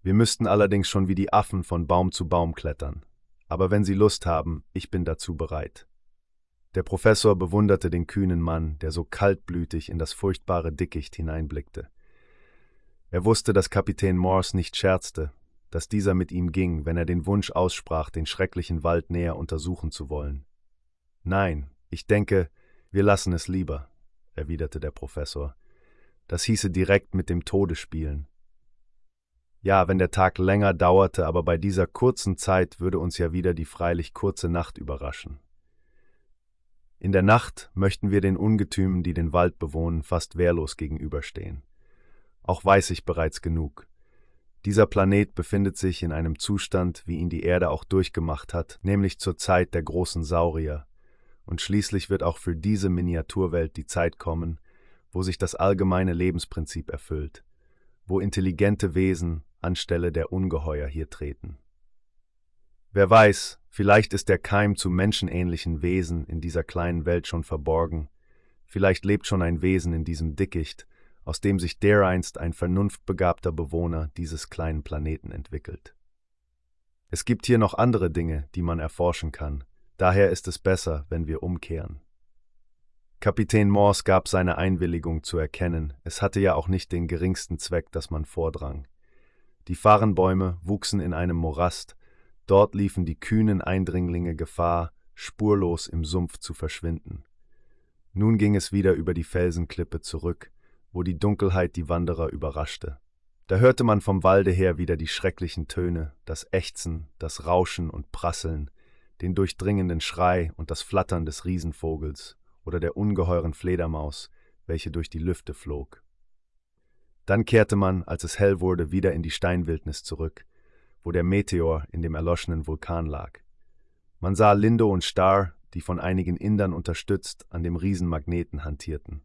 Wir müssten allerdings schon wie die Affen von Baum zu Baum klettern. Aber wenn Sie Lust haben, ich bin dazu bereit. Der Professor bewunderte den kühnen Mann, der so kaltblütig in das furchtbare Dickicht hineinblickte. Er wusste, dass Kapitän Morse nicht scherzte, dass dieser mit ihm ging, wenn er den Wunsch aussprach, den schrecklichen Wald näher untersuchen zu wollen. Nein, ich denke, wir lassen es lieber, erwiderte der Professor. Das hieße direkt mit dem Tode spielen. Ja, wenn der Tag länger dauerte, aber bei dieser kurzen Zeit würde uns ja wieder die freilich kurze Nacht überraschen. In der Nacht möchten wir den Ungetümen, die den Wald bewohnen, fast wehrlos gegenüberstehen. Auch weiß ich bereits genug. Dieser Planet befindet sich in einem Zustand, wie ihn die Erde auch durchgemacht hat, nämlich zur Zeit der großen Saurier, und schließlich wird auch für diese Miniaturwelt die Zeit kommen, wo sich das allgemeine Lebensprinzip erfüllt, wo intelligente Wesen anstelle der Ungeheuer hier treten. Wer weiß, vielleicht ist der Keim zu menschenähnlichen Wesen in dieser kleinen Welt schon verborgen, vielleicht lebt schon ein Wesen in diesem Dickicht, aus dem sich dereinst ein vernunftbegabter Bewohner dieses kleinen Planeten entwickelt. Es gibt hier noch andere Dinge, die man erforschen kann, daher ist es besser, wenn wir umkehren. Kapitän Morse gab seine Einwilligung zu erkennen, es hatte ja auch nicht den geringsten Zweck, dass man vordrang. Die Farrenbäume wuchsen in einem Morast, dort liefen die kühnen Eindringlinge Gefahr, spurlos im Sumpf zu verschwinden. Nun ging es wieder über die Felsenklippe zurück, wo die Dunkelheit die Wanderer überraschte. Da hörte man vom Walde her wieder die schrecklichen Töne, das Ächzen, das Rauschen und Prasseln, den durchdringenden Schrei und das Flattern des Riesenvogels oder der ungeheuren Fledermaus, welche durch die Lüfte flog. Dann kehrte man, als es hell wurde, wieder in die Steinwildnis zurück, wo der Meteor in dem erloschenen Vulkan lag. Man sah Lindo und Star, die von einigen Indern unterstützt, an dem Riesenmagneten hantierten.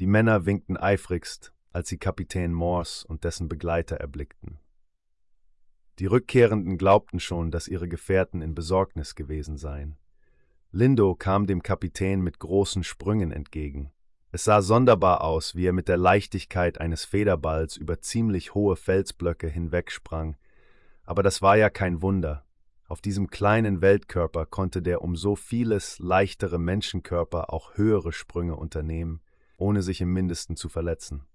Die Männer winkten eifrigst, als sie Kapitän Morse und dessen Begleiter erblickten. Die Rückkehrenden glaubten schon, dass ihre Gefährten in Besorgnis gewesen seien. Lindo kam dem Kapitän mit großen Sprüngen entgegen. Es sah sonderbar aus, wie er mit der Leichtigkeit eines Federballs über ziemlich hohe Felsblöcke hinwegsprang. Aber das war ja kein Wunder. Auf diesem kleinen Weltkörper konnte der um so vieles leichtere Menschenkörper auch höhere Sprünge unternehmen, ohne sich im mindesten zu verletzen.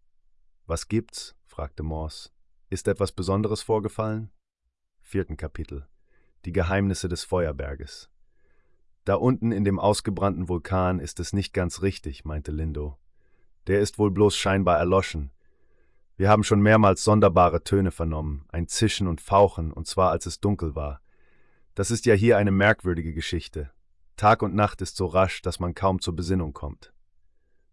Was gibt's? fragte Morse. Ist etwas Besonderes vorgefallen? Vierten Kapitel Die Geheimnisse des Feuerberges da unten in dem ausgebrannten Vulkan ist es nicht ganz richtig, meinte Lindo. Der ist wohl bloß scheinbar erloschen. Wir haben schon mehrmals sonderbare Töne vernommen, ein Zischen und Fauchen, und zwar als es dunkel war. Das ist ja hier eine merkwürdige Geschichte. Tag und Nacht ist so rasch, dass man kaum zur Besinnung kommt.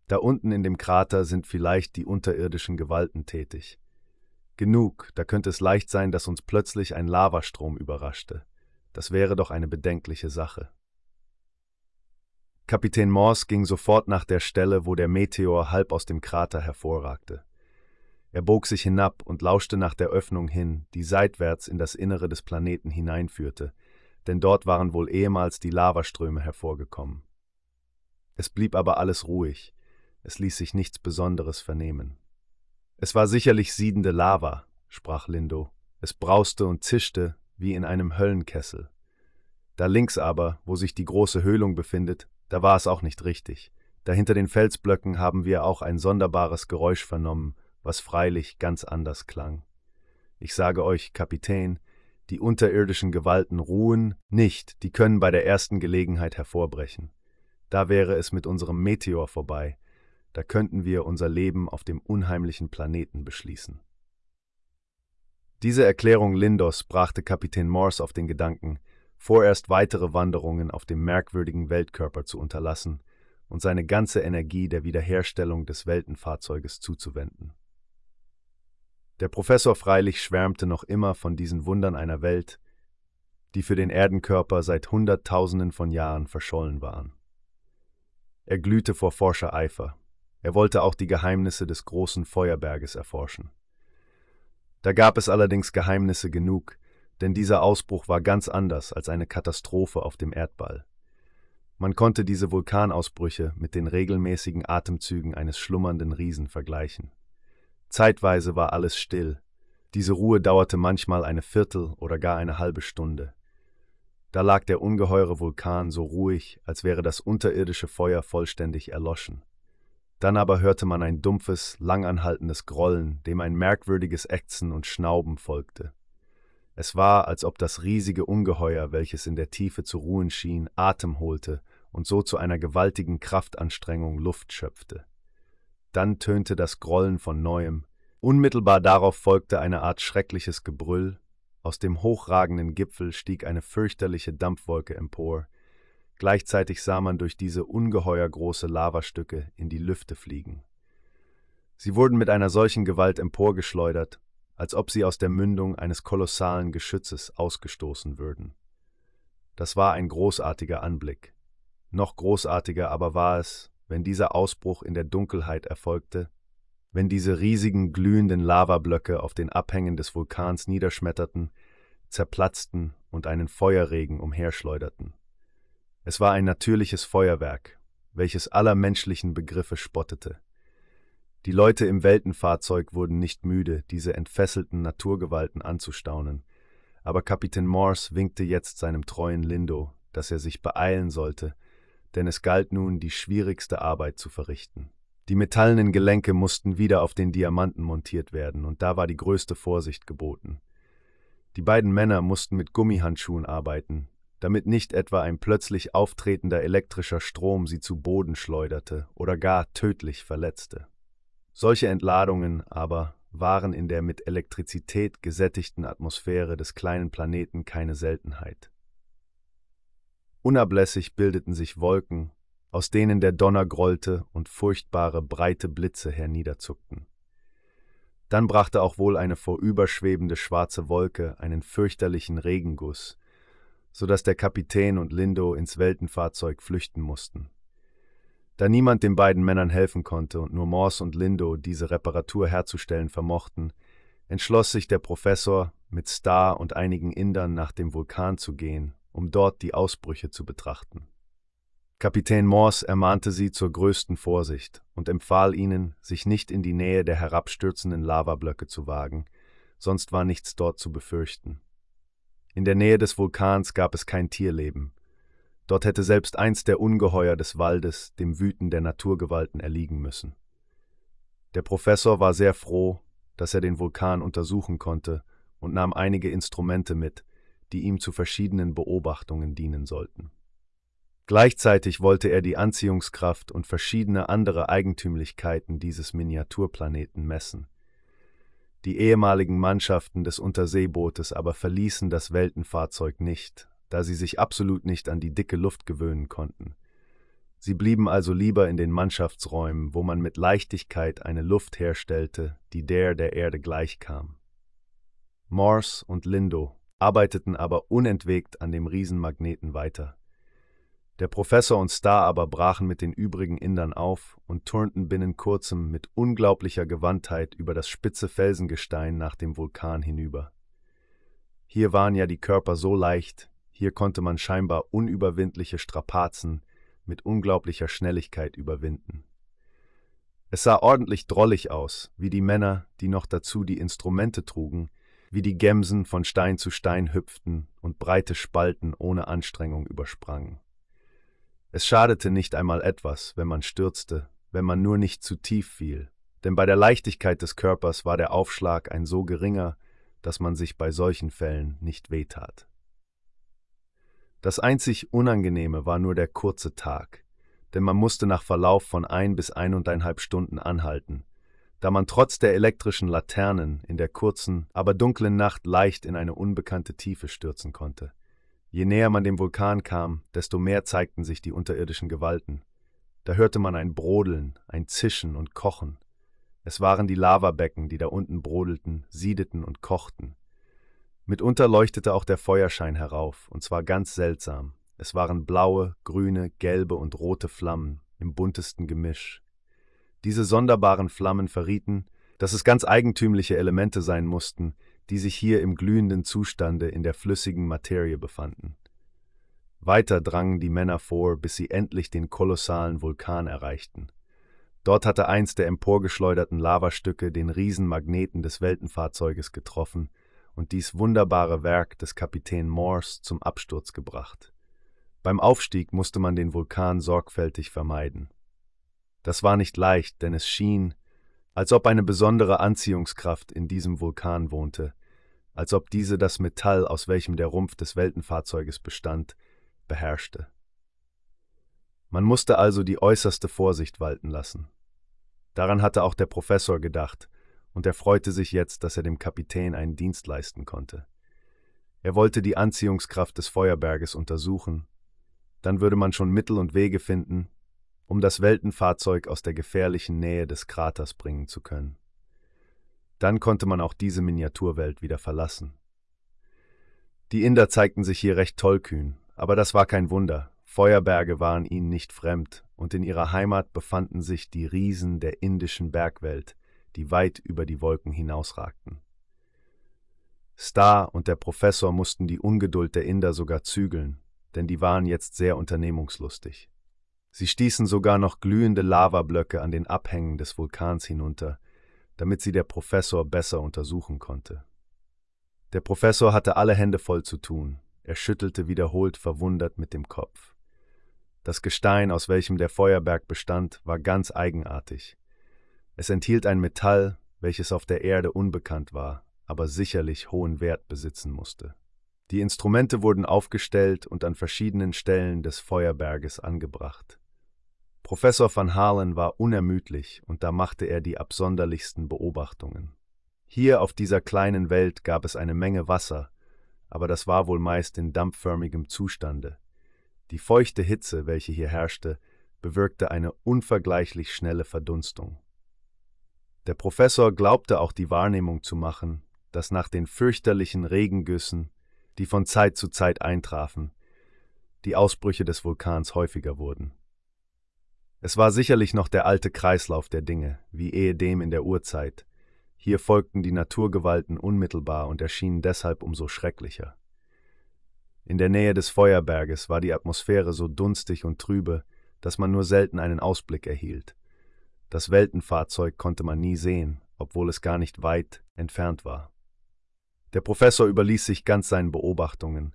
Da unten in dem Krater sind vielleicht die unterirdischen Gewalten tätig. Genug, da könnte es leicht sein, dass uns plötzlich ein Lavastrom überraschte. Das wäre doch eine bedenkliche Sache. Kapitän Morse ging sofort nach der Stelle, wo der Meteor halb aus dem Krater hervorragte. Er bog sich hinab und lauschte nach der Öffnung hin, die seitwärts in das Innere des Planeten hineinführte, denn dort waren wohl ehemals die Lavaströme hervorgekommen. Es blieb aber alles ruhig, es ließ sich nichts Besonderes vernehmen. Es war sicherlich siedende Lava, sprach Lindo. Es brauste und zischte wie in einem Höllenkessel. Da links aber, wo sich die große Höhlung befindet, da war es auch nicht richtig. Dahinter den Felsblöcken haben wir auch ein sonderbares Geräusch vernommen, was freilich ganz anders klang. Ich sage euch, Kapitän, die unterirdischen Gewalten ruhen nicht, die können bei der ersten Gelegenheit hervorbrechen. Da wäre es mit unserem Meteor vorbei, da könnten wir unser Leben auf dem unheimlichen Planeten beschließen. Diese Erklärung Lindos brachte Kapitän Morse auf den Gedanken, vorerst weitere Wanderungen auf dem merkwürdigen Weltkörper zu unterlassen und seine ganze Energie der Wiederherstellung des Weltenfahrzeuges zuzuwenden. Der Professor freilich schwärmte noch immer von diesen Wundern einer Welt, die für den Erdenkörper seit Hunderttausenden von Jahren verschollen waren. Er glühte vor Forschereifer. Er wollte auch die Geheimnisse des großen Feuerberges erforschen. Da gab es allerdings Geheimnisse genug, denn dieser Ausbruch war ganz anders als eine Katastrophe auf dem Erdball. Man konnte diese Vulkanausbrüche mit den regelmäßigen Atemzügen eines schlummernden Riesen vergleichen. Zeitweise war alles still. Diese Ruhe dauerte manchmal eine Viertel oder gar eine halbe Stunde. Da lag der ungeheure Vulkan so ruhig, als wäre das unterirdische Feuer vollständig erloschen. Dann aber hörte man ein dumpfes, langanhaltendes Grollen, dem ein merkwürdiges Ächzen und Schnauben folgte. Es war, als ob das riesige Ungeheuer, welches in der Tiefe zu ruhen schien, Atem holte und so zu einer gewaltigen Kraftanstrengung Luft schöpfte. Dann tönte das Grollen von neuem. Unmittelbar darauf folgte eine Art schreckliches Gebrüll. Aus dem hochragenden Gipfel stieg eine fürchterliche Dampfwolke empor. Gleichzeitig sah man durch diese ungeheuer große Lavastücke in die Lüfte fliegen. Sie wurden mit einer solchen Gewalt emporgeschleudert als ob sie aus der Mündung eines kolossalen Geschützes ausgestoßen würden. Das war ein großartiger Anblick. Noch großartiger aber war es, wenn dieser Ausbruch in der Dunkelheit erfolgte, wenn diese riesigen glühenden Lavablöcke auf den Abhängen des Vulkans niederschmetterten, zerplatzten und einen Feuerregen umherschleuderten. Es war ein natürliches Feuerwerk, welches aller menschlichen Begriffe spottete. Die Leute im Weltenfahrzeug wurden nicht müde, diese entfesselten Naturgewalten anzustaunen, aber Kapitän Morse winkte jetzt seinem treuen Lindo, dass er sich beeilen sollte, denn es galt nun, die schwierigste Arbeit zu verrichten. Die metallenen Gelenke mussten wieder auf den Diamanten montiert werden, und da war die größte Vorsicht geboten. Die beiden Männer mussten mit Gummihandschuhen arbeiten, damit nicht etwa ein plötzlich auftretender elektrischer Strom sie zu Boden schleuderte oder gar tödlich verletzte. Solche Entladungen aber waren in der mit Elektrizität gesättigten Atmosphäre des kleinen Planeten keine Seltenheit. Unablässig bildeten sich Wolken, aus denen der Donner grollte und furchtbare breite Blitze herniederzuckten. Dann brachte auch wohl eine vorüberschwebende schwarze Wolke einen fürchterlichen Regenguss, so dass der Kapitän und Lindo ins Weltenfahrzeug flüchten mussten. Da niemand den beiden Männern helfen konnte und nur Morse und Lindo diese Reparatur herzustellen vermochten, entschloss sich der Professor, mit Star und einigen Indern nach dem Vulkan zu gehen, um dort die Ausbrüche zu betrachten. Kapitän Morse ermahnte sie zur größten Vorsicht und empfahl ihnen, sich nicht in die Nähe der herabstürzenden Lavablöcke zu wagen, sonst war nichts dort zu befürchten. In der Nähe des Vulkans gab es kein Tierleben. Dort hätte selbst eins der Ungeheuer des Waldes dem Wüten der Naturgewalten erliegen müssen. Der Professor war sehr froh, dass er den Vulkan untersuchen konnte und nahm einige Instrumente mit, die ihm zu verschiedenen Beobachtungen dienen sollten. Gleichzeitig wollte er die Anziehungskraft und verschiedene andere Eigentümlichkeiten dieses Miniaturplaneten messen. Die ehemaligen Mannschaften des Unterseebootes aber verließen das Weltenfahrzeug nicht, da sie sich absolut nicht an die dicke Luft gewöhnen konnten. Sie blieben also lieber in den Mannschaftsräumen, wo man mit Leichtigkeit eine Luft herstellte, die der der Erde gleichkam. Morse und Lindo arbeiteten aber unentwegt an dem Riesenmagneten weiter. Der Professor und Star aber brachen mit den übrigen Indern auf und turnten binnen kurzem mit unglaublicher Gewandtheit über das spitze Felsengestein nach dem Vulkan hinüber. Hier waren ja die Körper so leicht, hier konnte man scheinbar unüberwindliche Strapazen mit unglaublicher Schnelligkeit überwinden. Es sah ordentlich drollig aus, wie die Männer, die noch dazu die Instrumente trugen, wie die Gemsen von Stein zu Stein hüpften und breite Spalten ohne Anstrengung übersprangen. Es schadete nicht einmal etwas, wenn man stürzte, wenn man nur nicht zu tief fiel, denn bei der Leichtigkeit des Körpers war der Aufschlag ein so geringer, dass man sich bei solchen Fällen nicht wehtat. Das einzig Unangenehme war nur der kurze Tag, denn man musste nach Verlauf von ein bis eineinhalb Stunden anhalten, da man trotz der elektrischen Laternen in der kurzen, aber dunklen Nacht leicht in eine unbekannte Tiefe stürzen konnte. Je näher man dem Vulkan kam, desto mehr zeigten sich die unterirdischen Gewalten. Da hörte man ein Brodeln, ein Zischen und Kochen. Es waren die Lavabecken, die da unten brodelten, siedeten und kochten. Mitunter leuchtete auch der Feuerschein herauf, und zwar ganz seltsam. Es waren blaue, grüne, gelbe und rote Flammen im buntesten Gemisch. Diese sonderbaren Flammen verrieten, dass es ganz eigentümliche Elemente sein mussten, die sich hier im glühenden Zustande in der flüssigen Materie befanden. Weiter drangen die Männer vor, bis sie endlich den kolossalen Vulkan erreichten. Dort hatte eins der emporgeschleuderten Lavastücke den Riesenmagneten des Weltenfahrzeuges getroffen und dies wunderbare Werk des Kapitän Morse zum Absturz gebracht. Beim Aufstieg musste man den Vulkan sorgfältig vermeiden. Das war nicht leicht, denn es schien, als ob eine besondere Anziehungskraft in diesem Vulkan wohnte, als ob diese das Metall, aus welchem der Rumpf des Weltenfahrzeuges bestand, beherrschte. Man musste also die äußerste Vorsicht walten lassen. Daran hatte auch der Professor gedacht, und er freute sich jetzt, dass er dem Kapitän einen Dienst leisten konnte. Er wollte die Anziehungskraft des Feuerberges untersuchen, dann würde man schon Mittel und Wege finden, um das Weltenfahrzeug aus der gefährlichen Nähe des Kraters bringen zu können. Dann konnte man auch diese Miniaturwelt wieder verlassen. Die Inder zeigten sich hier recht tollkühn, aber das war kein Wunder. Feuerberge waren ihnen nicht fremd, und in ihrer Heimat befanden sich die Riesen der indischen Bergwelt, die weit über die Wolken hinausragten. Star und der Professor mussten die Ungeduld der Inder sogar zügeln, denn die waren jetzt sehr unternehmungslustig. Sie stießen sogar noch glühende Lavablöcke an den Abhängen des Vulkans hinunter, damit sie der Professor besser untersuchen konnte. Der Professor hatte alle Hände voll zu tun, er schüttelte wiederholt verwundert mit dem Kopf. Das Gestein, aus welchem der Feuerberg bestand, war ganz eigenartig. Es enthielt ein Metall, welches auf der Erde unbekannt war, aber sicherlich hohen Wert besitzen musste. Die Instrumente wurden aufgestellt und an verschiedenen Stellen des Feuerberges angebracht. Professor van Halen war unermüdlich und da machte er die absonderlichsten Beobachtungen. Hier auf dieser kleinen Welt gab es eine Menge Wasser, aber das war wohl meist in dampfförmigem Zustande. Die feuchte Hitze, welche hier herrschte, bewirkte eine unvergleichlich schnelle Verdunstung. Der Professor glaubte auch die Wahrnehmung zu machen, dass nach den fürchterlichen Regengüssen, die von Zeit zu Zeit eintrafen, die Ausbrüche des Vulkans häufiger wurden. Es war sicherlich noch der alte Kreislauf der Dinge, wie ehedem in der Urzeit. Hier folgten die Naturgewalten unmittelbar und erschienen deshalb umso schrecklicher. In der Nähe des Feuerberges war die Atmosphäre so dunstig und trübe, dass man nur selten einen Ausblick erhielt. Das Weltenfahrzeug konnte man nie sehen, obwohl es gar nicht weit entfernt war. Der Professor überließ sich ganz seinen Beobachtungen,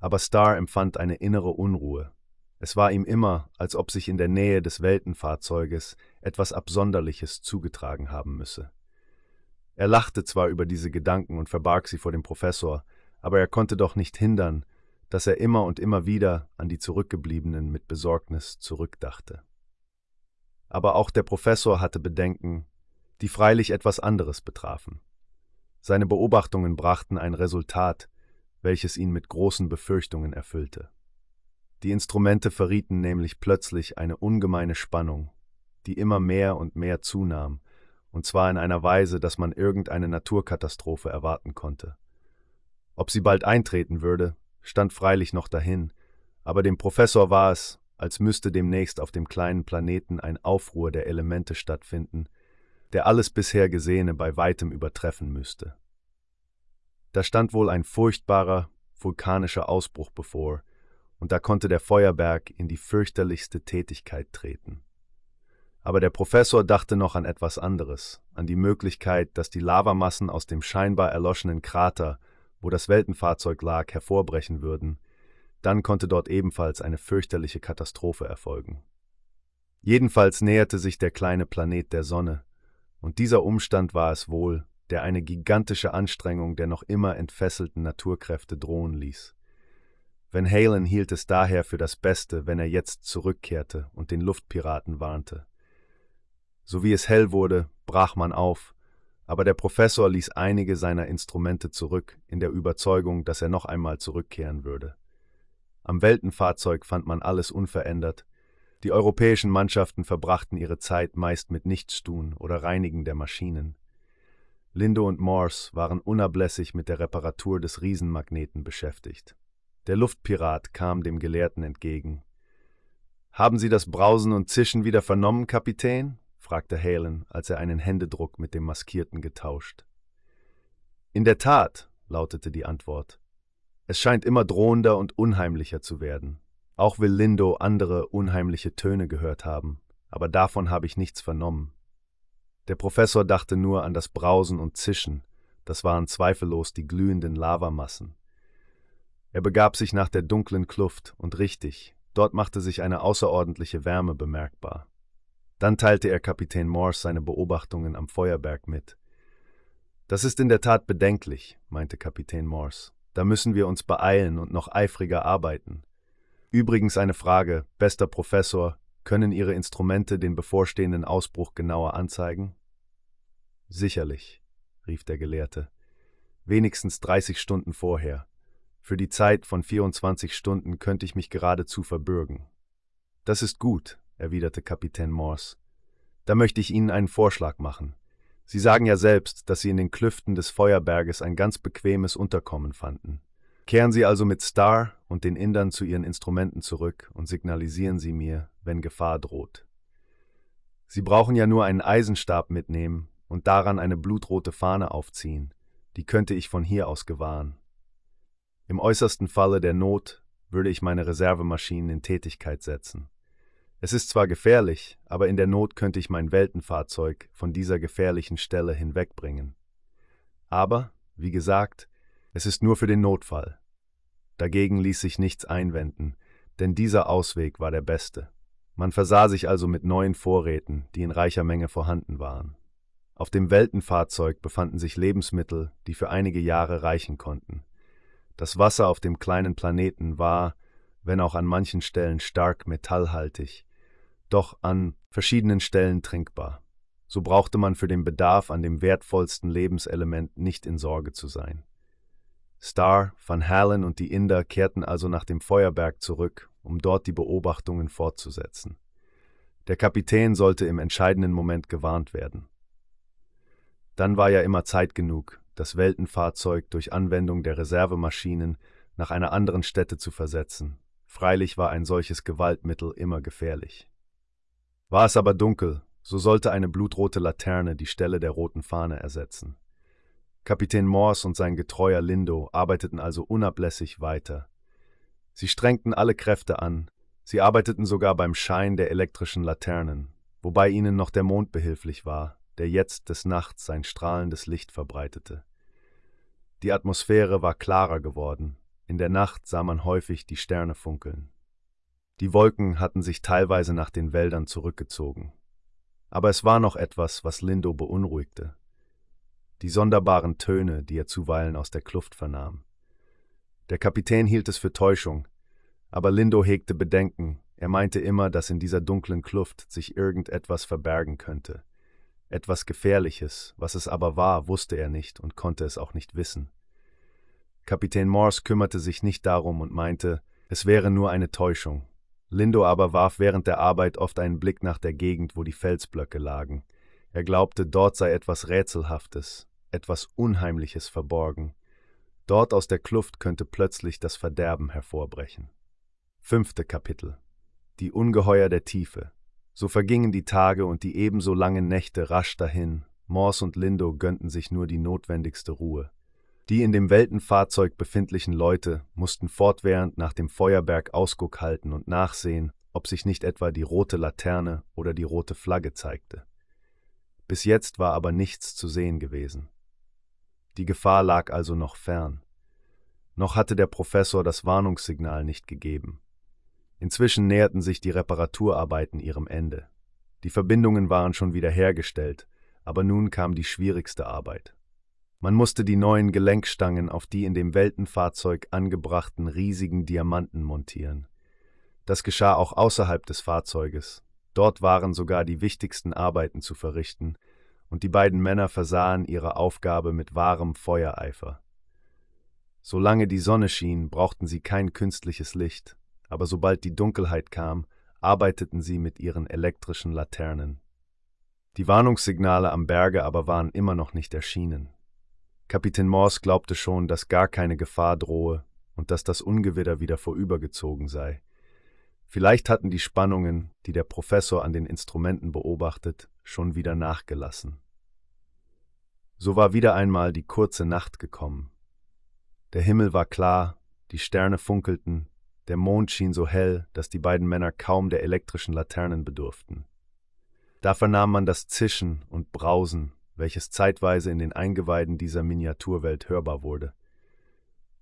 aber Starr empfand eine innere Unruhe. Es war ihm immer, als ob sich in der Nähe des Weltenfahrzeuges etwas Absonderliches zugetragen haben müsse. Er lachte zwar über diese Gedanken und verbarg sie vor dem Professor, aber er konnte doch nicht hindern, dass er immer und immer wieder an die Zurückgebliebenen mit Besorgnis zurückdachte. Aber auch der Professor hatte Bedenken, die freilich etwas anderes betrafen. Seine Beobachtungen brachten ein Resultat, welches ihn mit großen Befürchtungen erfüllte. Die Instrumente verrieten nämlich plötzlich eine ungemeine Spannung, die immer mehr und mehr zunahm, und zwar in einer Weise, dass man irgendeine Naturkatastrophe erwarten konnte. Ob sie bald eintreten würde, stand freilich noch dahin, aber dem Professor war es, als müsste demnächst auf dem kleinen Planeten ein Aufruhr der Elemente stattfinden, der alles bisher Gesehene bei weitem übertreffen müsste. Da stand wohl ein furchtbarer, vulkanischer Ausbruch bevor, und da konnte der Feuerberg in die fürchterlichste Tätigkeit treten. Aber der Professor dachte noch an etwas anderes, an die Möglichkeit, dass die Lavamassen aus dem scheinbar erloschenen Krater wo das Weltenfahrzeug lag, hervorbrechen würden, dann konnte dort ebenfalls eine fürchterliche Katastrophe erfolgen. Jedenfalls näherte sich der kleine Planet der Sonne, und dieser Umstand war es wohl, der eine gigantische Anstrengung der noch immer entfesselten Naturkräfte drohen ließ. Van Halen hielt es daher für das Beste, wenn er jetzt zurückkehrte und den Luftpiraten warnte. So wie es hell wurde, brach man auf, aber der Professor ließ einige seiner Instrumente zurück, in der Überzeugung, dass er noch einmal zurückkehren würde. Am Weltenfahrzeug fand man alles unverändert. Die europäischen Mannschaften verbrachten ihre Zeit meist mit Nichtstun oder Reinigen der Maschinen. Lindo und Morse waren unablässig mit der Reparatur des Riesenmagneten beschäftigt. Der Luftpirat kam dem Gelehrten entgegen. Haben Sie das Brausen und Zischen wieder vernommen, Kapitän? fragte Halen, als er einen Händedruck mit dem Maskierten getauscht. In der Tat, lautete die Antwort. Es scheint immer drohender und unheimlicher zu werden. Auch will Lindo andere unheimliche Töne gehört haben, aber davon habe ich nichts vernommen. Der Professor dachte nur an das Brausen und Zischen, das waren zweifellos die glühenden Lavamassen. Er begab sich nach der dunklen Kluft, und richtig, dort machte sich eine außerordentliche Wärme bemerkbar. Dann teilte er Kapitän Morse seine Beobachtungen am Feuerberg mit. Das ist in der Tat bedenklich, meinte Kapitän Morse. Da müssen wir uns beeilen und noch eifriger arbeiten. Übrigens eine Frage, bester Professor, können Ihre Instrumente den bevorstehenden Ausbruch genauer anzeigen? Sicherlich, rief der Gelehrte. Wenigstens 30 Stunden vorher. Für die Zeit von 24 Stunden könnte ich mich geradezu verbürgen. Das ist gut, erwiderte Kapitän Morse. Da möchte ich Ihnen einen Vorschlag machen. Sie sagen ja selbst, dass Sie in den Klüften des Feuerberges ein ganz bequemes Unterkommen fanden. Kehren Sie also mit Star und den Indern zu Ihren Instrumenten zurück und signalisieren Sie mir, wenn Gefahr droht. Sie brauchen ja nur einen Eisenstab mitnehmen und daran eine blutrote Fahne aufziehen, die könnte ich von hier aus gewahren. Im äußersten Falle der Not würde ich meine Reservemaschinen in Tätigkeit setzen. Es ist zwar gefährlich, aber in der Not könnte ich mein Weltenfahrzeug von dieser gefährlichen Stelle hinwegbringen. Aber, wie gesagt, es ist nur für den Notfall. Dagegen ließ sich nichts einwenden, denn dieser Ausweg war der beste. Man versah sich also mit neuen Vorräten, die in reicher Menge vorhanden waren. Auf dem Weltenfahrzeug befanden sich Lebensmittel, die für einige Jahre reichen konnten. Das Wasser auf dem kleinen Planeten war, wenn auch an manchen Stellen stark metallhaltig, doch an verschiedenen Stellen trinkbar. So brauchte man für den Bedarf an dem wertvollsten Lebenselement nicht in Sorge zu sein. Starr, Van Halen und die Inder kehrten also nach dem Feuerberg zurück, um dort die Beobachtungen fortzusetzen. Der Kapitän sollte im entscheidenden Moment gewarnt werden. Dann war ja immer Zeit genug, das Weltenfahrzeug durch Anwendung der Reservemaschinen nach einer anderen Stätte zu versetzen. Freilich war ein solches Gewaltmittel immer gefährlich. War es aber dunkel, So sollte eine blutrote Laterne die Stelle der roten Fahne ersetzen. Kapitän Morse und sein getreuer Lindo arbeiteten also unablässig weiter. Sie strengten alle Kräfte an, sie arbeiteten sogar beim Schein der elektrischen Laternen, wobei ihnen noch der Mond behilflich war, der jetzt des Nachts sein strahlendes Licht verbreitete. Die Atmosphäre war klarer geworden, in der Nacht sah man häufig die Sterne funkeln. Die Wolken hatten sich teilweise nach den Wäldern zurückgezogen. Aber es war noch etwas, was Lindo beunruhigte. Die sonderbaren Töne, die er zuweilen aus der Kluft vernahm. Der Kapitän hielt es für Täuschung, aber Lindo hegte Bedenken, er meinte immer, dass in dieser dunklen Kluft sich irgendetwas verbergen könnte. Etwas Gefährliches, was es aber war, wusste er nicht und konnte es auch nicht wissen. Kapitän Morse kümmerte sich nicht darum und meinte, es wäre nur eine Täuschung. Lindo aber warf während der Arbeit oft einen Blick nach der Gegend, wo die Felsblöcke lagen. Er glaubte, dort sei etwas Rätselhaftes, etwas Unheimliches verborgen. Dort aus der Kluft könnte plötzlich das Verderben hervorbrechen. Fünfte Kapitel Die Ungeheuer der Tiefe so vergingen die Tage und die ebenso langen Nächte rasch dahin. Morse und Lindo gönnten sich nur die notwendigste Ruhe. Die in dem Weltenfahrzeug befindlichen Leute mussten fortwährend nach dem Feuerberg Ausguck halten und nachsehen, ob sich nicht etwa die rote Laterne oder die rote Flagge zeigte. Bis jetzt war aber nichts zu sehen gewesen. Die Gefahr lag also noch fern. Noch hatte der Professor das Warnungssignal nicht gegeben. Inzwischen näherten sich die Reparaturarbeiten ihrem Ende. Die Verbindungen waren schon wieder hergestellt, aber nun kam die schwierigste Arbeit. Man musste die neuen Gelenkstangen auf die in dem Weltenfahrzeug angebrachten riesigen Diamanten montieren. Das geschah auch außerhalb des Fahrzeuges. Dort waren sogar die wichtigsten Arbeiten zu verrichten, und die beiden Männer versahen ihre Aufgabe mit wahrem Feuereifer. Solange die Sonne schien, brauchten sie kein künstliches Licht, aber sobald die Dunkelheit kam, arbeiteten sie mit ihren elektrischen Laternen. Die Warnungssignale am Berge aber waren immer noch nicht erschienen. Kapitän Morse glaubte schon, dass gar keine Gefahr drohe und dass das Ungewitter wieder vorübergezogen sei. Vielleicht hatten die Spannungen, die der Professor an den Instrumenten beobachtet, schon wieder nachgelassen. So war wieder einmal die kurze Nacht gekommen. Der Himmel war klar, die Sterne funkelten, der Mond schien so hell, dass die beiden Männer kaum der elektrischen Laternen bedurften. Da vernahm man das Zischen und Brausen, welches zeitweise in den Eingeweiden dieser Miniaturwelt hörbar wurde.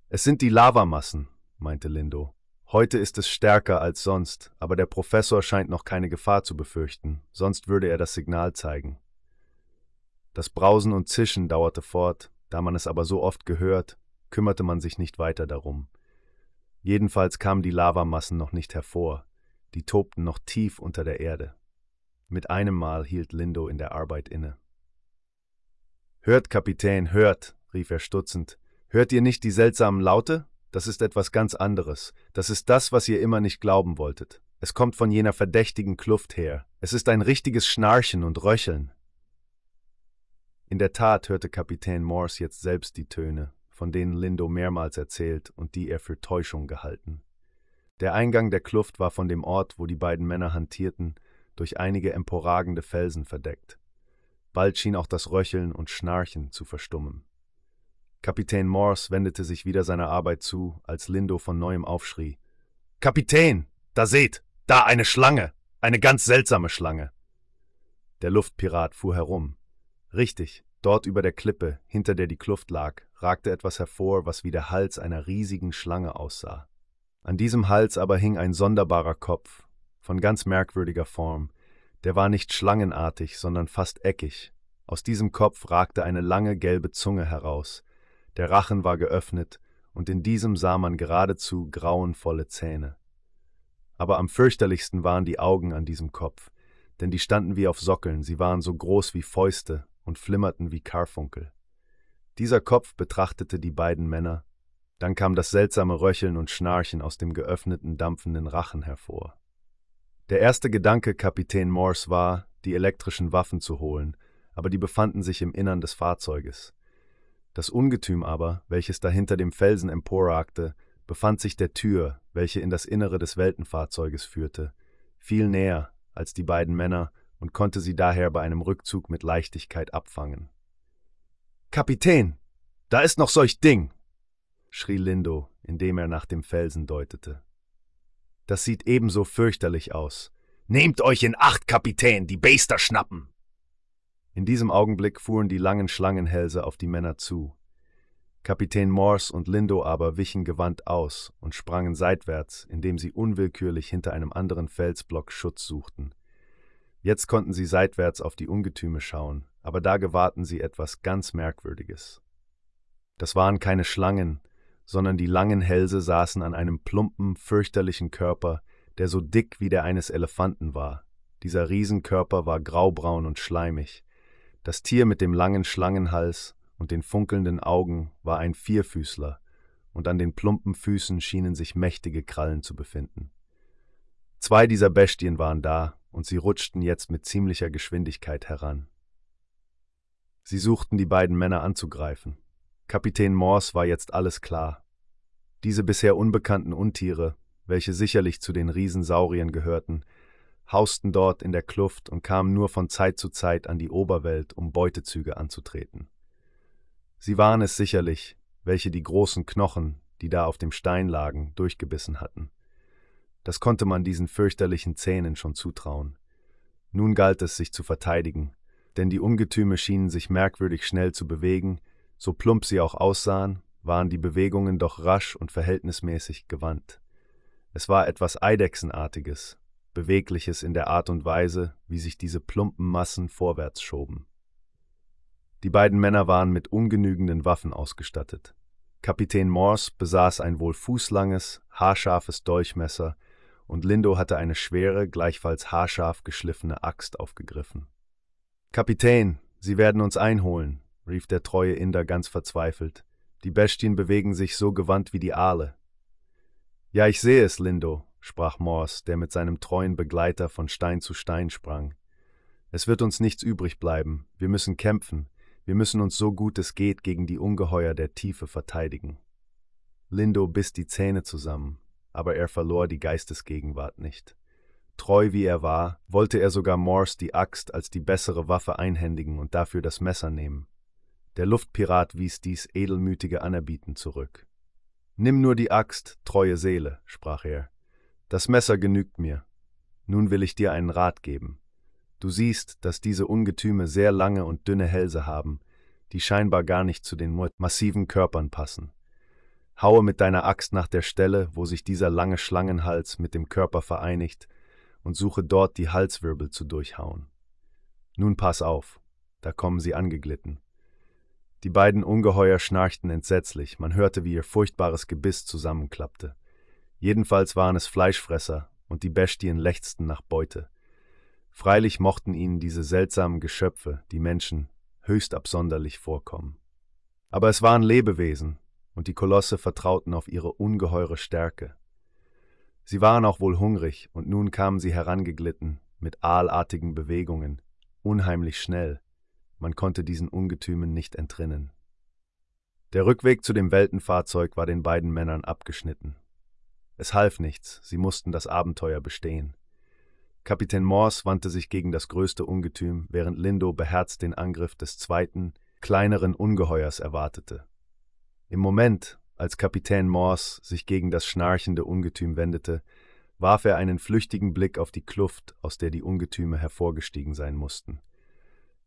Es sind die Lavamassen, meinte Lindo. Heute ist es stärker als sonst, aber der Professor scheint noch keine Gefahr zu befürchten, sonst würde er das Signal zeigen. Das Brausen und Zischen dauerte fort, da man es aber so oft gehört, kümmerte man sich nicht weiter darum. Jedenfalls kamen die Lavamassen noch nicht hervor, die tobten noch tief unter der Erde. Mit einem Mal hielt Lindo in der Arbeit inne. Hört, Kapitän, hört, rief er stutzend. Hört ihr nicht die seltsamen Laute? Das ist etwas ganz anderes. Das ist das, was ihr immer nicht glauben wolltet. Es kommt von jener verdächtigen Kluft her. Es ist ein richtiges Schnarchen und Röcheln. In der Tat hörte Kapitän Morse jetzt selbst die Töne, von denen Lindo mehrmals erzählt und die er für Täuschung gehalten. Der Eingang der Kluft war von dem Ort, wo die beiden Männer hantierten, durch einige emporragende Felsen verdeckt. Bald schien auch das Röcheln und Schnarchen zu verstummen. Kapitän Morse wendete sich wieder seiner Arbeit zu, als Lindo von neuem aufschrie. Kapitän, da seht, da eine Schlange, eine ganz seltsame Schlange. Der Luftpirat fuhr herum. Richtig, dort über der Klippe, hinter der die Kluft lag, ragte etwas hervor, was wie der Hals einer riesigen Schlange aussah. An diesem Hals aber hing ein sonderbarer Kopf, von ganz merkwürdiger Form, der war nicht schlangenartig, sondern fast eckig. Aus diesem Kopf ragte eine lange gelbe Zunge heraus, der Rachen war geöffnet, und in diesem sah man geradezu grauenvolle Zähne. Aber am fürchterlichsten waren die Augen an diesem Kopf, denn die standen wie auf Sockeln, sie waren so groß wie Fäuste und flimmerten wie Karfunkel. Dieser Kopf betrachtete die beiden Männer, dann kam das seltsame Röcheln und Schnarchen aus dem geöffneten, dampfenden Rachen hervor. Der erste Gedanke Kapitän Morse war, die elektrischen Waffen zu holen, aber die befanden sich im Innern des Fahrzeuges. Das Ungetüm aber, welches dahinter dem Felsen emporragte, befand sich der Tür, welche in das Innere des Weltenfahrzeuges führte, viel näher, als die beiden Männer, und konnte sie daher bei einem Rückzug mit Leichtigkeit abfangen. Kapitän, da ist noch solch Ding! schrie Lindo, indem er nach dem Felsen deutete. Das sieht ebenso fürchterlich aus. Nehmt euch in Acht, Kapitän, die Beister schnappen! In diesem Augenblick fuhren die langen Schlangenhälse auf die Männer zu. Kapitän Morse und Lindo aber wichen gewandt aus und sprangen seitwärts, indem sie unwillkürlich hinter einem anderen Felsblock Schutz suchten. Jetzt konnten sie seitwärts auf die Ungetüme schauen, aber da gewahrten sie etwas ganz Merkwürdiges. Das waren keine Schlangen, sondern die langen Hälse saßen an einem plumpen, fürchterlichen Körper, der so dick wie der eines Elefanten war. Dieser Riesenkörper war graubraun und schleimig. Das Tier mit dem langen Schlangenhals und den funkelnden Augen war ein Vierfüßler, und an den plumpen Füßen schienen sich mächtige Krallen zu befinden. Zwei dieser Bestien waren da, und sie rutschten jetzt mit ziemlicher Geschwindigkeit heran. Sie suchten die beiden Männer anzugreifen. Kapitän Morse war jetzt alles klar. Diese bisher unbekannten Untiere, welche sicherlich zu den Riesensauriern gehörten, hausten dort in der Kluft und kamen nur von Zeit zu Zeit an die Oberwelt, um Beutezüge anzutreten. Sie waren es sicherlich, welche die großen Knochen, die da auf dem Stein lagen, durchgebissen hatten. Das konnte man diesen fürchterlichen Zähnen schon zutrauen. Nun galt es, sich zu verteidigen, denn die Ungetüme schienen sich merkwürdig schnell zu bewegen, so plump sie auch aussahen, waren die Bewegungen doch rasch und verhältnismäßig gewandt. Es war etwas Eidechsenartiges, Bewegliches in der Art und Weise, wie sich diese plumpen Massen vorwärts schoben. Die beiden Männer waren mit ungenügenden Waffen ausgestattet. Kapitän Morse besaß ein wohl fußlanges, haarscharfes Dolchmesser, und Lindo hatte eine schwere, gleichfalls haarscharf geschliffene Axt aufgegriffen. Kapitän, Sie werden uns einholen, rief der treue Inder ganz verzweifelt. Die Bestien bewegen sich so gewandt wie die Aale. Ja, ich sehe es, Lindo, sprach Morse, der mit seinem treuen Begleiter von Stein zu Stein sprang. Es wird uns nichts übrig bleiben, wir müssen kämpfen, wir müssen uns so gut es geht gegen die Ungeheuer der Tiefe verteidigen. Lindo biss die Zähne zusammen, aber er verlor die Geistesgegenwart nicht. Treu wie er war, wollte er sogar Morse die Axt als die bessere Waffe einhändigen und dafür das Messer nehmen. Der Luftpirat wies dies edelmütige Anerbieten zurück. Nimm nur die Axt, treue Seele, sprach er. Das Messer genügt mir. Nun will ich dir einen Rat geben. Du siehst, dass diese Ungetüme sehr lange und dünne Hälse haben, die scheinbar gar nicht zu den massiven Körpern passen. Haue mit deiner Axt nach der Stelle, wo sich dieser lange Schlangenhals mit dem Körper vereinigt, und suche dort die Halswirbel zu durchhauen. Nun pass auf, da kommen sie angeglitten. Die beiden Ungeheuer schnarchten entsetzlich, man hörte, wie ihr furchtbares Gebiss zusammenklappte. Jedenfalls waren es Fleischfresser, und die Bestien lechzten nach Beute. Freilich mochten ihnen diese seltsamen Geschöpfe, die Menschen, höchst absonderlich vorkommen. Aber es waren Lebewesen, und die Kolosse vertrauten auf ihre ungeheure Stärke. Sie waren auch wohl hungrig, und nun kamen sie herangeglitten, mit aalartigen Bewegungen, unheimlich schnell, man konnte diesen Ungetümen nicht entrinnen. Der Rückweg zu dem Weltenfahrzeug war den beiden Männern abgeschnitten. Es half nichts, sie mussten das Abenteuer bestehen. Kapitän Morse wandte sich gegen das größte Ungetüm, während Lindo beherzt den Angriff des zweiten, kleineren Ungeheuers erwartete. Im Moment, als Kapitän Morse sich gegen das schnarchende Ungetüm wendete, warf er einen flüchtigen Blick auf die Kluft, aus der die Ungetüme hervorgestiegen sein mussten.